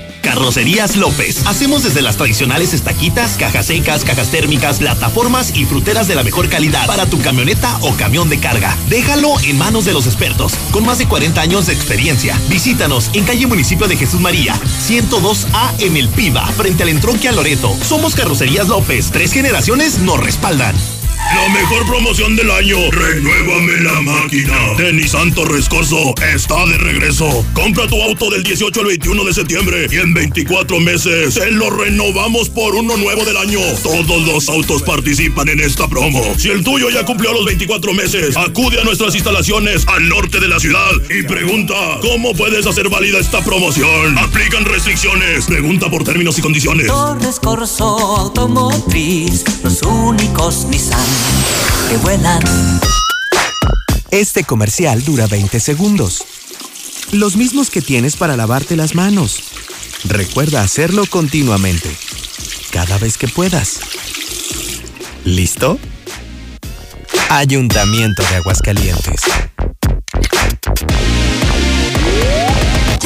Carrocerías López. Hacemos desde las tradicionales estaquitas, cajas secas, cajas térmicas, plataformas y fruteras de la mejor calidad para tu camioneta o camión de carga. Déjalo en manos de los expertos, con más de 40 años de experiencia. Visítanos en calle Municipio de Jesús María, 102A en El Piba, frente al entronque a Loreto. Somos Carrocerías López. Tres generaciones nos respaldan. La mejor promoción del año. Renuévame la máquina. Denis Santo Rescorso está de regreso. Compra tu auto del 18 al 21 de septiembre y en 24 meses te lo renovamos por uno nuevo del año. Todos los autos participan en esta promo. Si el tuyo ya cumplió los 24 meses, acude a nuestras instalaciones al norte de la ciudad y pregunta cómo puedes hacer válida esta promoción. Aplican restricciones. Pregunta por términos y condiciones. Torres Corso Automotriz, los únicos Nissan que vuelan. Este comercial dura 20 segundos. Los mismos que tienes para lavarte las manos. Recuerda hacerlo continuamente. Cada vez que puedas. ¿Listo? Ayuntamiento de Aguascalientes.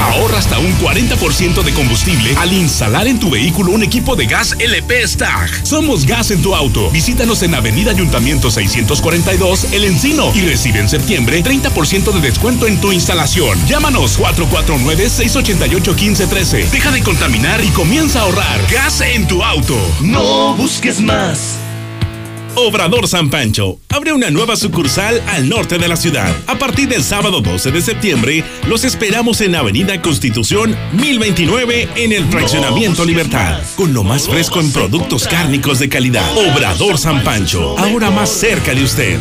Ahorra hasta un 40% de combustible al instalar en tu vehículo un equipo de gas LP Stag. Somos gas en tu auto. Visítanos en Avenida Ayuntamiento 642, El Encino y recibe en septiembre 30% de descuento en tu instalación. Llámanos 449-688-1513. Deja de contaminar y comienza a ahorrar. Gas en tu auto. No busques más. Obrador San Pancho abre una nueva sucursal al norte de la ciudad. A partir del sábado 12 de septiembre, los esperamos en Avenida Constitución 1029 en el Fraccionamiento Libertad, con lo más fresco en productos cárnicos de calidad. Obrador San Pancho, ahora más cerca de usted.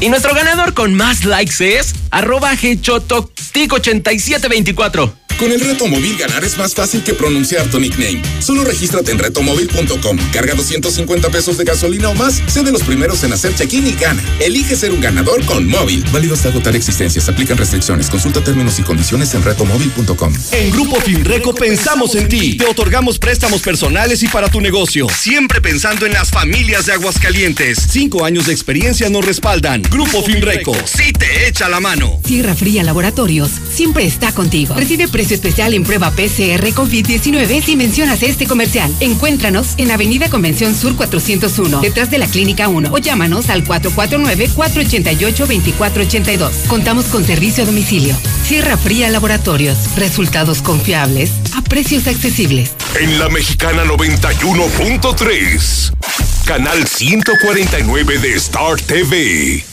Y nuestro ganador con más likes es arroba Tic8724. Con el reto móvil ganar es más fácil que pronunciar tu nickname. Solo regístrate en retomóvil.com, carga 250 pesos de gasolina o más, sé de los primeros en hacer check-in y gana. Elige ser un ganador con móvil. Válido hasta agotar existencias. Aplican restricciones. Consulta términos y condiciones en retomóvil.com. En Grupo Finreco pensamos en ti. Te otorgamos préstamos personales y para tu negocio. Siempre pensando en las familias de Aguascalientes. Cinco años de experiencia nos respaldan. Grupo Finreco. Sí te echa la mano. Sierra Fría Laboratorios siempre está contigo. Recibe precio especial en prueba PCR COVID-19 si mencionas este comercial. Encuéntranos en Avenida Convención Sur 401, detrás de la Clínica 1 o llámanos al 449-488-2482. Contamos con servicio a domicilio. Sierra Fría Laboratorios. Resultados confiables a precios accesibles. En la Mexicana 91.3, canal 149 de Star TV.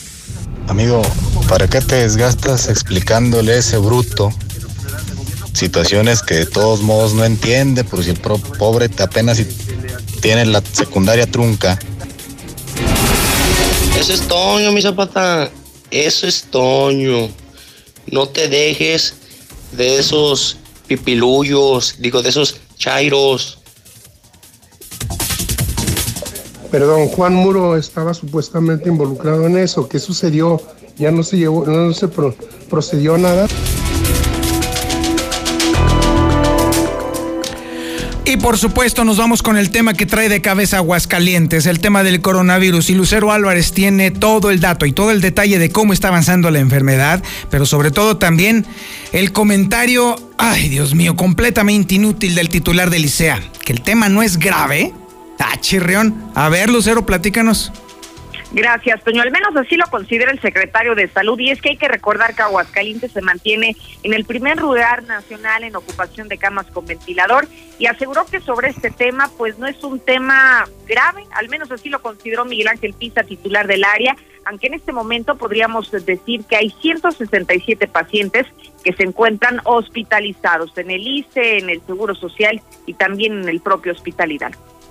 Amigo, ¿para qué te desgastas explicándole a ese bruto situaciones que de todos modos no entiende, por si el pro- pobre apenas si tiene la secundaria trunca. Eso es Toño, mi zapata. Eso es Toño. No te dejes de esos pipiluyos, digo, de esos chairos. Perdón, Juan Muro estaba supuestamente involucrado en eso. ¿Qué sucedió? Ya no se llevó, no se pro- procedió a nada. Por supuesto nos vamos con el tema que trae de cabeza Aguascalientes, el tema del coronavirus. Y Lucero Álvarez tiene todo el dato y todo el detalle de cómo está avanzando la enfermedad, pero sobre todo también el comentario, ay Dios mío, completamente inútil del titular de Licea, que el tema no es grave. Ah, chirrión. A ver, Lucero, platícanos. Gracias, Toño. Al menos así lo considera el secretario de Salud. Y es que hay que recordar que Aguascalientes se mantiene en el primer lugar nacional en ocupación de camas con ventilador y aseguró que sobre este tema, pues no es un tema grave. Al menos así lo consideró Miguel Ángel Pisa, titular del área. aunque en este momento podríamos decir que hay 167 pacientes que se encuentran hospitalizados en el ICE, en el Seguro Social y también en el propio Hospital Hidalgo.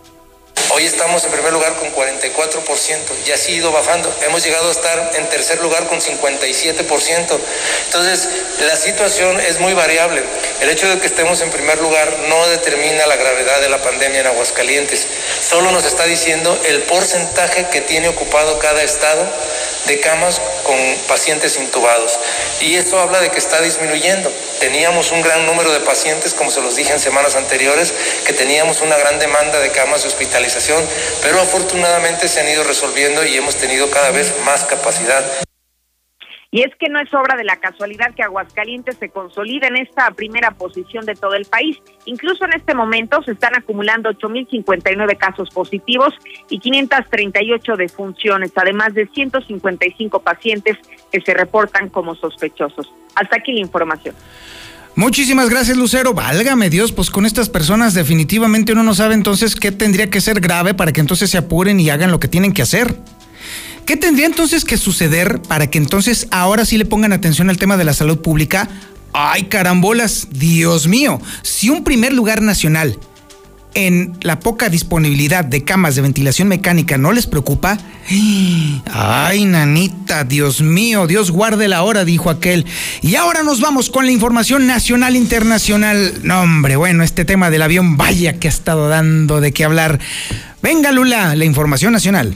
Hoy estamos en primer lugar con 44% y así ha ido bajando. Hemos llegado a estar en tercer lugar con 57%. Entonces, la situación es muy variable. El hecho de que estemos en primer lugar no determina la gravedad de la pandemia en Aguascalientes. Solo nos está diciendo el porcentaje que tiene ocupado cada estado de camas con pacientes intubados. Y eso habla de que está disminuyendo. Teníamos un gran número de pacientes, como se los dije en semanas anteriores, que teníamos una gran demanda de camas de hospitalización pero afortunadamente se han ido resolviendo y hemos tenido cada vez más capacidad. Y es que no es obra de la casualidad que Aguascalientes se consolida en esta primera posición de todo el país. Incluso en este momento se están acumulando 8.059 casos positivos y 538 defunciones, además de 155 pacientes que se reportan como sospechosos. Hasta aquí la información. Muchísimas gracias, Lucero. Válgame Dios, pues con estas personas definitivamente uno no sabe entonces qué tendría que ser grave para que entonces se apuren y hagan lo que tienen que hacer. ¿Qué tendría entonces que suceder para que entonces ahora sí le pongan atención al tema de la salud pública? Ay, carambolas, Dios mío, si un primer lugar nacional en la poca disponibilidad de camas de ventilación mecánica no les preocupa? Ay, nanita, Dios mío, Dios guarde la hora, dijo aquel. Y ahora nos vamos con la información nacional internacional. No, hombre, bueno, este tema del avión, vaya que ha estado dando de qué hablar. Venga, Lula, la información nacional.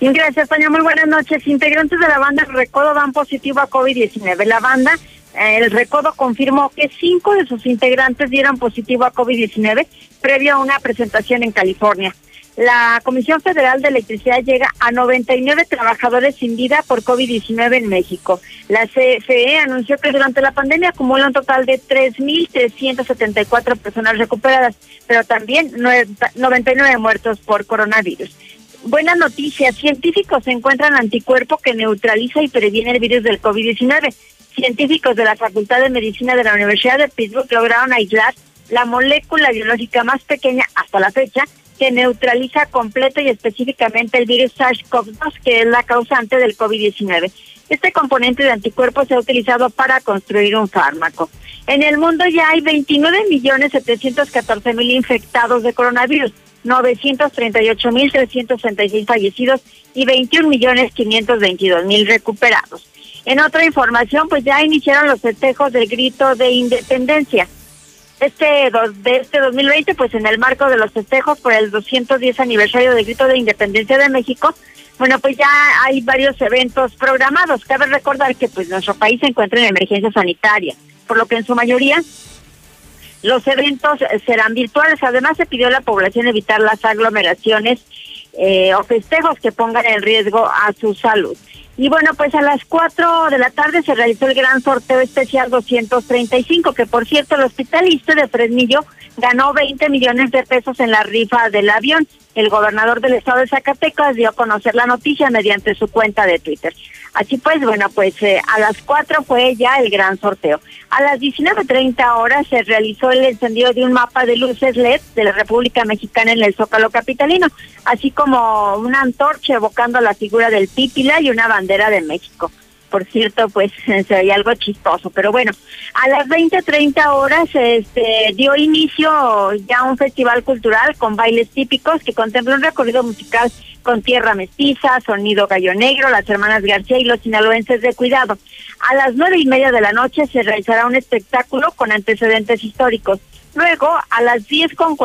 Gracias, Toño. Muy buenas noches. Integrantes de la banda Recodo dan positivo a COVID-19. La banda el Recodo confirmó que cinco de sus integrantes dieron positivo a COVID-19 previo a una presentación en California. La Comisión Federal de Electricidad llega a 99 trabajadores sin vida por COVID-19 en México. La CFE anunció que durante la pandemia acumula un total de 3.374 personas recuperadas, pero también 99 muertos por coronavirus. Buena noticia, científicos encuentran anticuerpo que neutraliza y previene el virus del COVID-19 científicos de la Facultad de Medicina de la Universidad de Pittsburgh lograron aislar la molécula biológica más pequeña hasta la fecha que neutraliza completo y específicamente el virus SARS-CoV-2, que es la causante del COVID-19. Este componente de anticuerpos se ha utilizado para construir un fármaco. En el mundo ya hay 29.714.000 infectados de coronavirus, 938.366 fallecidos y 21.522.000 recuperados. En otra información, pues ya iniciaron los festejos del grito de independencia. Este de este 2020, pues en el marco de los festejos por el 210 aniversario del grito de independencia de México, bueno, pues ya hay varios eventos programados. Cabe recordar que pues nuestro país se encuentra en emergencia sanitaria, por lo que en su mayoría los eventos serán virtuales. Además, se pidió a la población evitar las aglomeraciones eh, o festejos que pongan en riesgo a su salud. Y bueno, pues a las 4 de la tarde se realizó el gran sorteo especial 235, que por cierto el hospitalista de Fresnillo ganó 20 millones de pesos en la rifa del avión. El gobernador del estado de Zacatecas dio a conocer la noticia mediante su cuenta de Twitter. Así pues, bueno, pues eh, a las 4 fue ya el gran sorteo. A las 19.30 horas se realizó el encendido de un mapa de luces LED de la República Mexicana en el Zócalo Capitalino, así como una antorcha evocando la figura del Pípila y una bandera de México por cierto, pues *laughs* se veía algo chistoso, pero bueno, a las 20:30 horas este dio inicio ya un festival cultural con bailes típicos que contempla un recorrido musical con tierra mestiza, sonido gallo negro, las hermanas García y los sinaloenses de cuidado. A las nueve y media de la noche se realizará un espectáculo con antecedentes históricos. Luego, a las diez con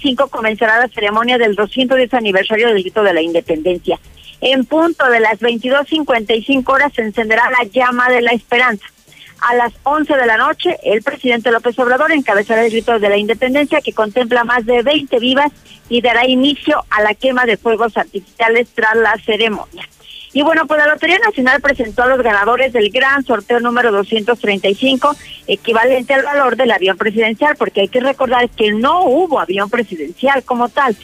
cinco comenzará la ceremonia del 210 aniversario del grito de la independencia. En punto de las 22.55 horas se encenderá la llama de la esperanza. A las 11 de la noche, el presidente López Obrador encabezará el grito de la independencia que contempla más de 20 vivas y dará inicio a la quema de fuegos artificiales tras la ceremonia. Y bueno, pues la Lotería Nacional presentó a los ganadores del gran sorteo número 235, equivalente al valor del avión presidencial, porque hay que recordar que no hubo avión presidencial como tal.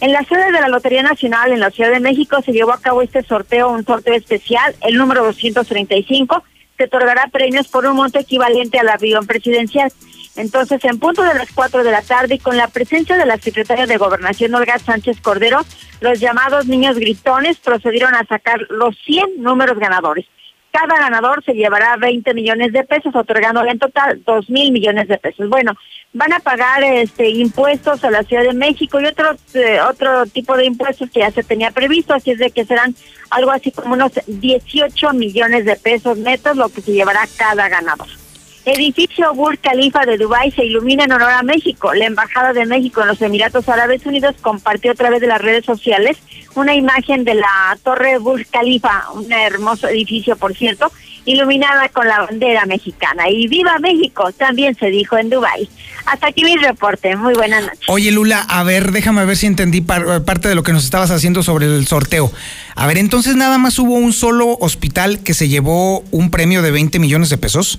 En la sede de la Lotería Nacional en la Ciudad de México se llevó a cabo este sorteo, un sorteo especial, el número 235, que otorgará premios por un monto equivalente al avión presidencial. Entonces, en punto de las 4 de la tarde y con la presencia de la secretaria de Gobernación, Olga Sánchez Cordero, los llamados niños gritones procedieron a sacar los 100 números ganadores. Cada ganador se llevará 20 millones de pesos, otorgando en total 2 mil millones de pesos. Bueno, van a pagar este impuestos a la Ciudad de México y otro, eh, otro tipo de impuestos que ya se tenía previsto, así es de que serán algo así como unos 18 millones de pesos netos lo que se llevará cada ganador. Edificio Burj Khalifa de Dubái se ilumina en honor a México. La Embajada de México en los Emiratos Árabes Unidos compartió a través de las redes sociales una imagen de la Torre Burj Khalifa, un hermoso edificio, por cierto, iluminada con la bandera mexicana. Y viva México, también se dijo en Dubái. Hasta aquí mi reporte. Muy buenas noches. Oye, Lula, a ver, déjame ver si entendí parte de lo que nos estabas haciendo sobre el sorteo. A ver, entonces nada más hubo un solo hospital que se llevó un premio de 20 millones de pesos.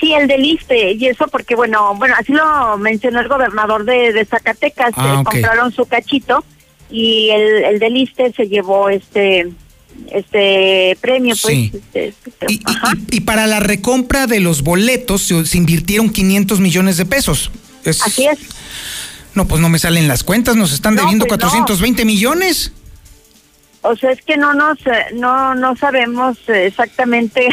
Sí, el del ISPE, y eso porque, bueno, bueno, así lo mencionó el gobernador de, Zacatecas, ah, eh, compraron su cachito y el, el del ISPE se llevó este este premio pues este, este, y, para la recompra de los boletos se, invirtieron 500 millones de pesos. Así es. No pues no me salen las cuentas nos están debiendo 420 pues millones o sea, es que no nos, eh, no, no sabemos exactamente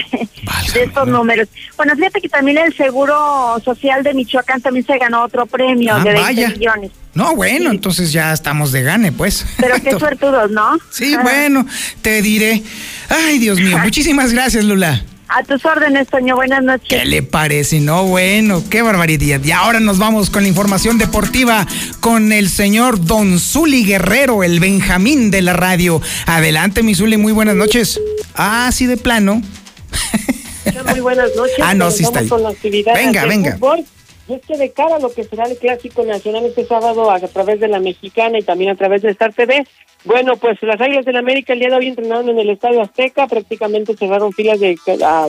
de estos números. Bueno, fíjate que también el Seguro Social de Michoacán también se ganó otro premio ah, de 20 millones. No, bueno, entonces ya estamos de gane, pues. Pero *laughs* qué suertudos, ¿no? Sí, bueno, te diré. Ay, Dios mío, *laughs* muchísimas gracias, Lula. A tus órdenes, Toño. Buenas noches. ¿Qué le parece? No, bueno, qué barbaridad. Y ahora nos vamos con la información deportiva con el señor Don Zuli Guerrero, el Benjamín de la radio. Adelante, mi Zuli, muy buenas noches. Ah, sí, de plano. Muy buenas noches. *laughs* Ah, no, sí está ahí. Venga, venga. Y es que de cara a lo que será el Clásico Nacional este sábado a través de la Mexicana y también a través de Star TV, bueno, pues las Águilas del América el día de hoy entrenaron en el Estadio Azteca, prácticamente cerraron filas de,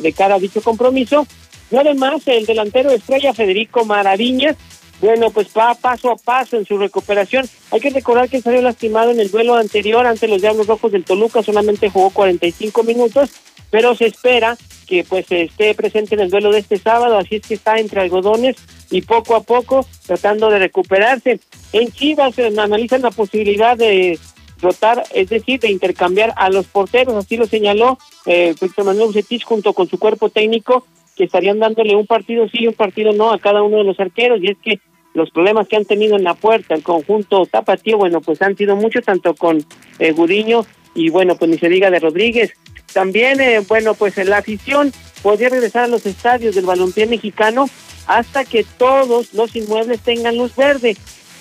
de cara a dicho compromiso. Y además el delantero estrella Federico Maraviñas, bueno, pues va paso a paso en su recuperación. Hay que recordar que salió lastimado en el duelo anterior ante los Diablos Rojos del Toluca, solamente jugó 45 minutos, pero se espera que pues esté presente en el duelo de este sábado, así es que está entre algodones y poco a poco tratando de recuperarse. En Chivas eh, analizan la posibilidad de rotar, es decir, de intercambiar a los porteros, así lo señaló eh, Víctor Manuel Bucetich junto con su cuerpo técnico, que estarían dándole un partido sí y un partido no a cada uno de los arqueros, y es que los problemas que han tenido en la puerta, el conjunto tapatío, bueno, pues han sido muchos, tanto con eh, Gudiño y bueno, pues ni se diga de Rodríguez. También, eh, bueno, pues la afición podría regresar a los estadios del balompié mexicano hasta que todos los inmuebles tengan luz verde.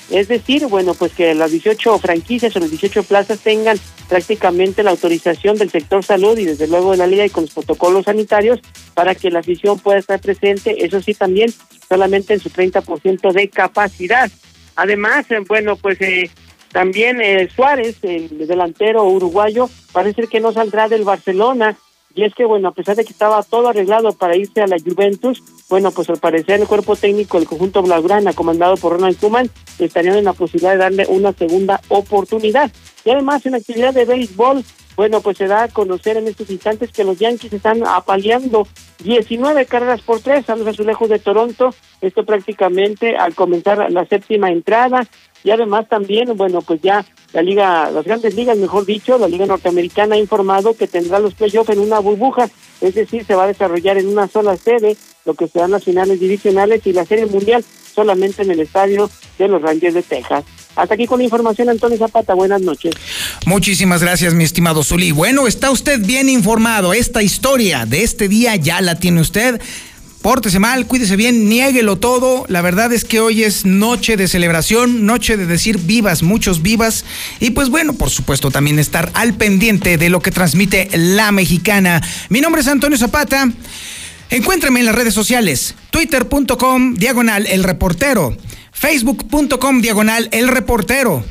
Es decir, bueno, pues que las 18 franquicias o las 18 plazas tengan prácticamente la autorización del sector salud y desde luego de la liga y con los protocolos sanitarios para que la afición pueda estar presente, eso sí también solamente en su 30% de capacidad. Además, eh, bueno, pues eh, también eh, Suárez, el delantero uruguayo, parece que no saldrá del Barcelona y es que, bueno, a pesar de que estaba todo arreglado para irse a la Juventus, bueno, pues al parecer el cuerpo técnico del conjunto Blaugrana, comandado por Ronald Koeman, estarían en la posibilidad de darle una segunda oportunidad. Y además, en actividad de béisbol, bueno, pues se da a conocer en estos instantes que los Yankees están apaleando 19 carreras por tres a los azulejos de Toronto. Esto prácticamente al comenzar la séptima entrada. Y además también, bueno, pues ya la liga, las grandes ligas, mejor dicho, la liga norteamericana ha informado que tendrá los playoffs en una burbuja, es decir, se va a desarrollar en una sola sede, lo que serán las finales divisionales y la serie mundial solamente en el estadio de los Rangers de Texas. Hasta aquí con la información, Antonio Zapata. Buenas noches. Muchísimas gracias, mi estimado Zuli. Bueno, está usted bien informado. Esta historia de este día ya la tiene usted pórtese mal, cuídese bien, niéguelo todo. La verdad es que hoy es noche de celebración, noche de decir vivas, muchos vivas. Y pues bueno, por supuesto, también estar al pendiente de lo que transmite la mexicana. Mi nombre es Antonio Zapata. Encuéntrame en las redes sociales, twitter.com diagonal el reportero, facebook.com diagonal el reportero.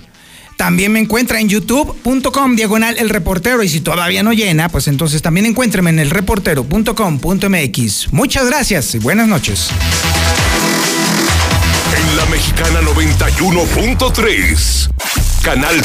También me encuentra en youtube.com diagonal el reportero y si todavía no llena, pues entonces también encuéntreme en el reportero.com.mx. Muchas gracias y buenas noches. En la mexicana 91.3, canal